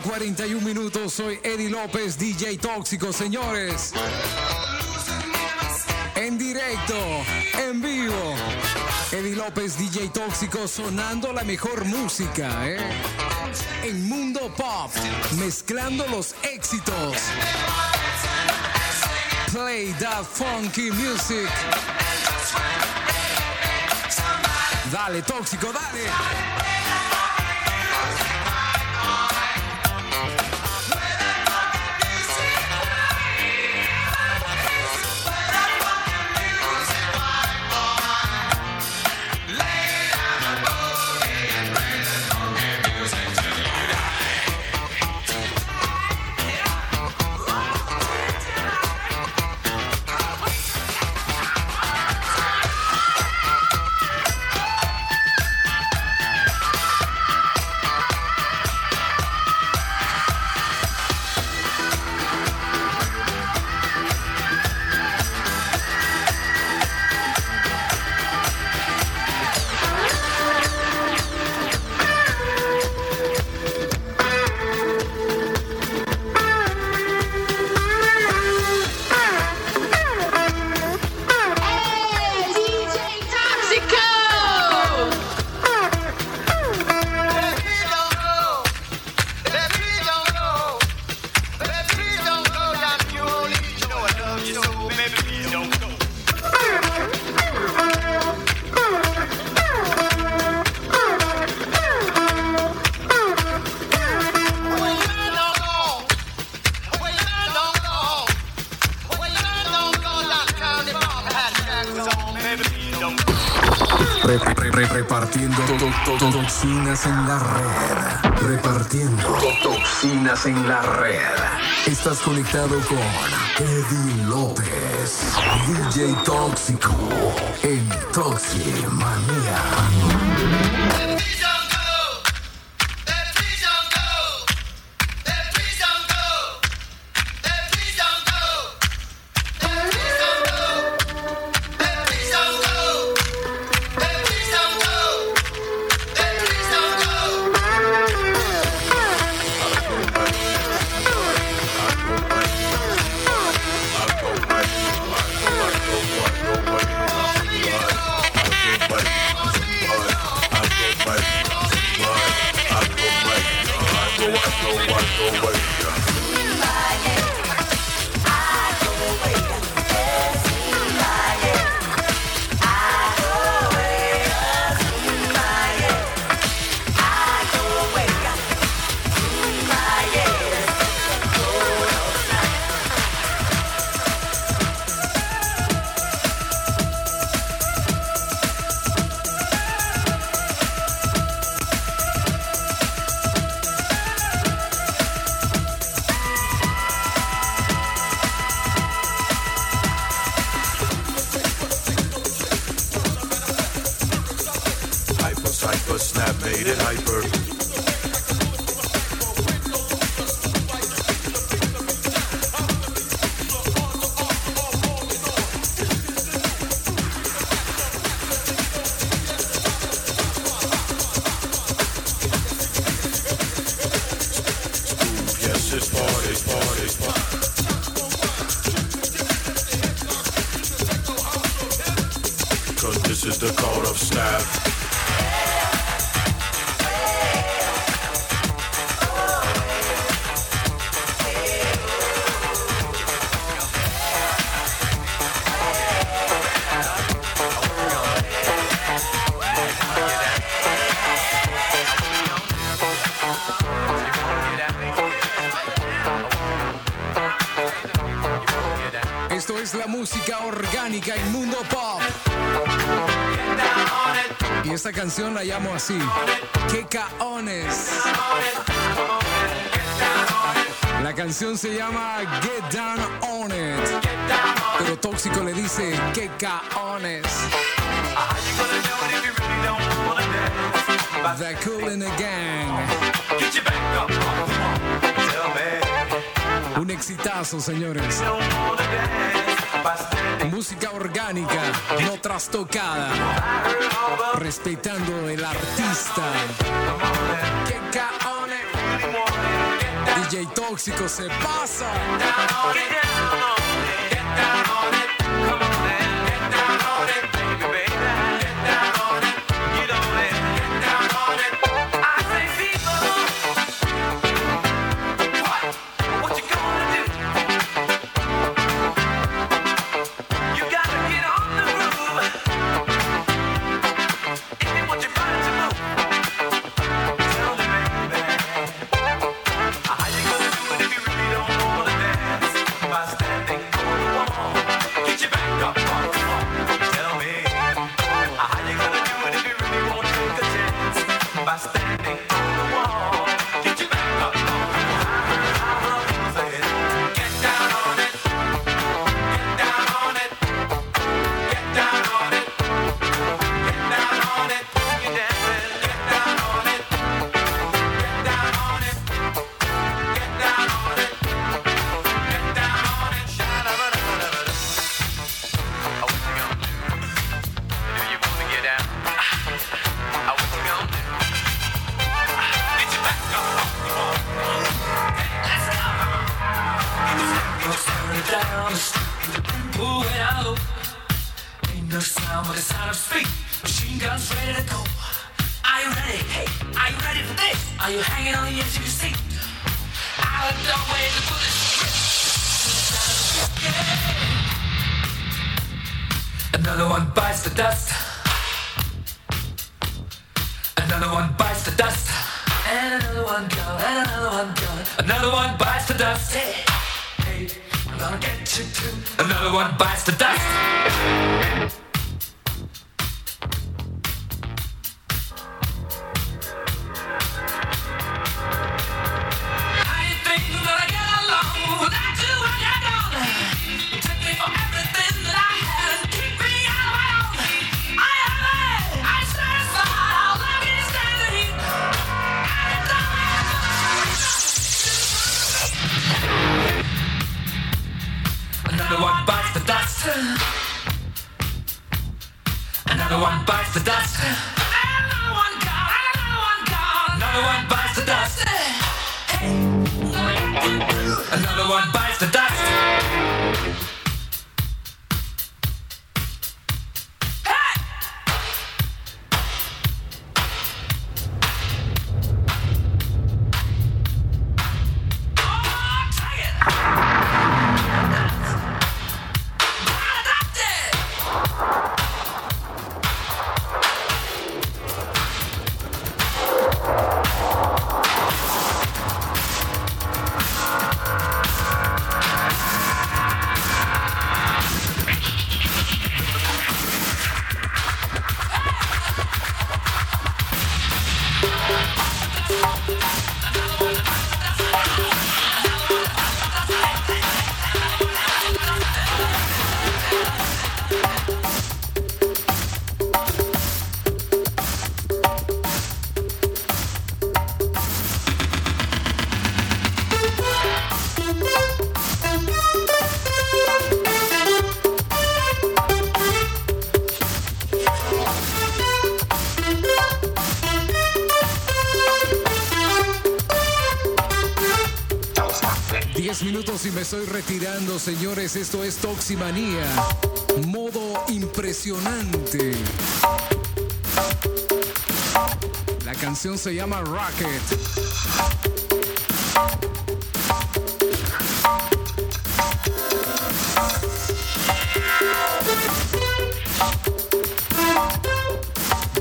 Speaker 1: Mediodía, 41 minutos. Soy Eddie López, DJ Tóxico, señores. En directo, en vivo. Eddie López, DJ Tóxico, sonando la mejor música, ¿eh? En Mundo Pop, mezclando los éxitos. Play that funky music. Dale, Tóxico, dale. En la red. Repartiendo to- toxinas en la red. Estás conectado con Eddie López, DJ Tóxico, en Toximanía.
Speaker 7: la llamo así. ¡Qué caones! La canción se llama Get Down On It. Pero Tóxico le dice, ¡qué caones! Un exitazo, señores. Música orgánica, no trastocada, respetando el artista. DJ Tóxico se pasa.
Speaker 11: Me
Speaker 12: estoy retirando, señores. Esto es Toximanía. Modo impresionante. La canción se llama Rocket.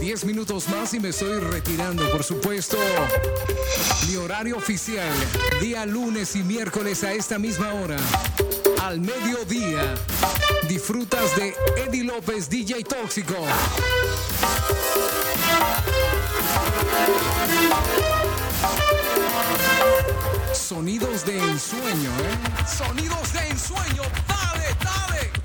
Speaker 12: Diez minutos más y me estoy retirando, por supuesto. Mi horario oficial, día lunes y miércoles a esta misma hora, al mediodía. Disfrutas de Eddie López, DJ Tóxico. Sonidos de ensueño, ¿eh? Sonidos de ensueño. Dale, dale.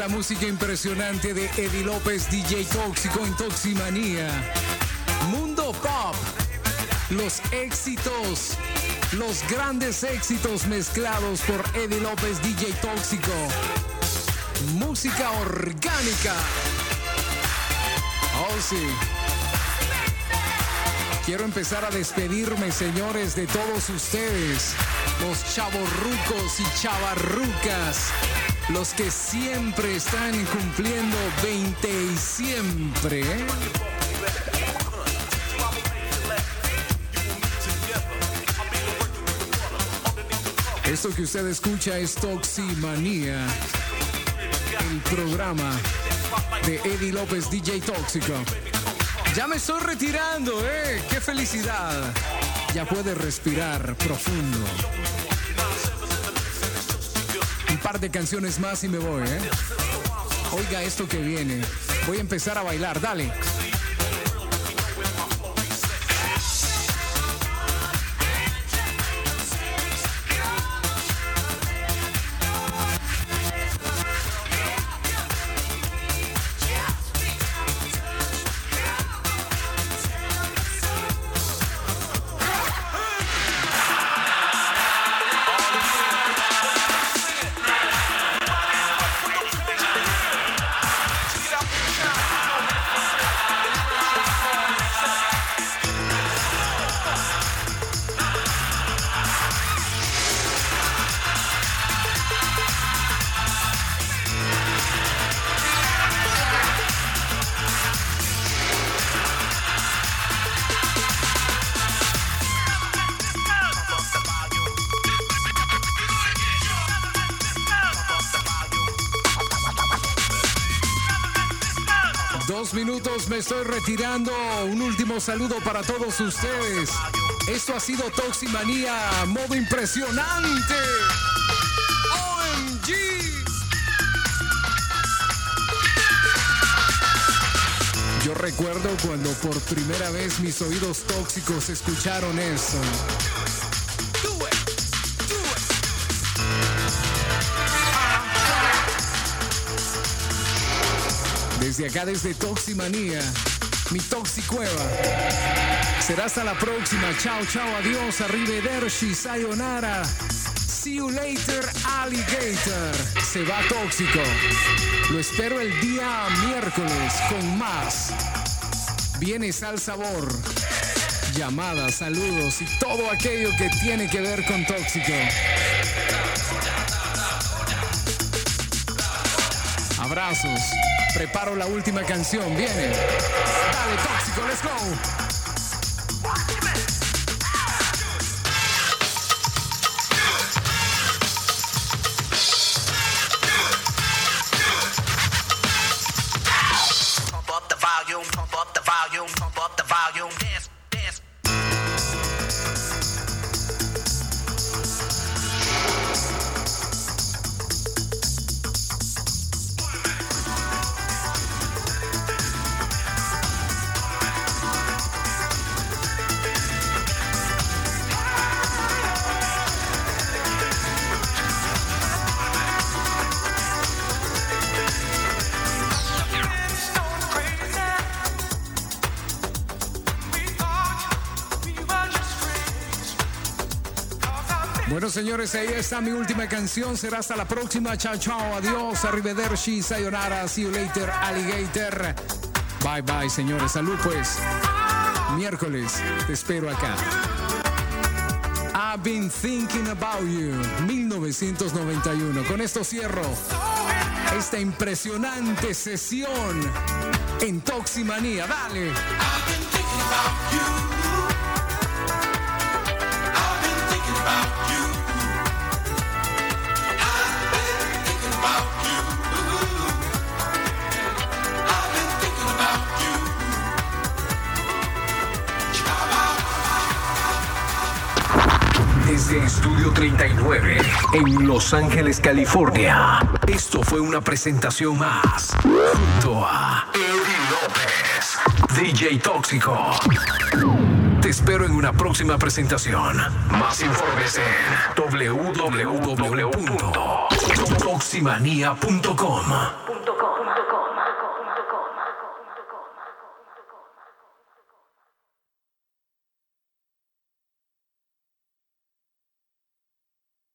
Speaker 1: La música impresionante de Eddie López, DJ Tóxico en Toximanía. Mundo Pop. Los éxitos, los grandes éxitos mezclados por Eddie López, DJ Tóxico. Música orgánica. Oh, sí. Quiero empezar a despedirme, señores, de todos ustedes, los chavorrucos y chavarrucas, los que siempre están cumpliendo 20 y siempre. Esto que usted escucha es Toximanía, el programa de Eddie López, DJ Tóxico. Ya me estoy retirando, ¿eh? ¡Qué felicidad! Ya puede respirar profundo. De canciones más y me voy, ¿eh? Oiga esto que viene. Voy a empezar a bailar, dale. Estoy retirando. Un último saludo para todos ustedes. Esto ha sido Toximanía, modo impresionante. Yo recuerdo cuando por primera vez mis oídos tóxicos escucharon eso. Desde acá, desde Toximanía, mi Toxicueva. Será hasta la próxima. Chao, chao, adiós. Arrivederci, sayonara. See you later, alligator. Se va tóxico. Lo espero el día miércoles con más. Viene Sal Sabor. Llamadas, saludos y todo aquello que tiene que ver con tóxico. Abrazos. Preparo la última canción. Viene. Dale, tóxico, let's go. Señores, ahí está mi última canción. Será hasta la próxima. Chao, chao. Adiós. Arrivederci. Sayonara. See you later, alligator. Bye, bye, señores. Salud, pues. Miércoles. Te espero acá. I've been thinking about you. 1991. Con esto cierro esta impresionante sesión en Toximanía. Dale.
Speaker 3: Desde 39, en Los Ángeles, California. Esto fue una presentación más. Junto a Eddie López, DJ Tóxico.
Speaker 1: Te espero en una próxima presentación. Más informes en www.toximanía.com.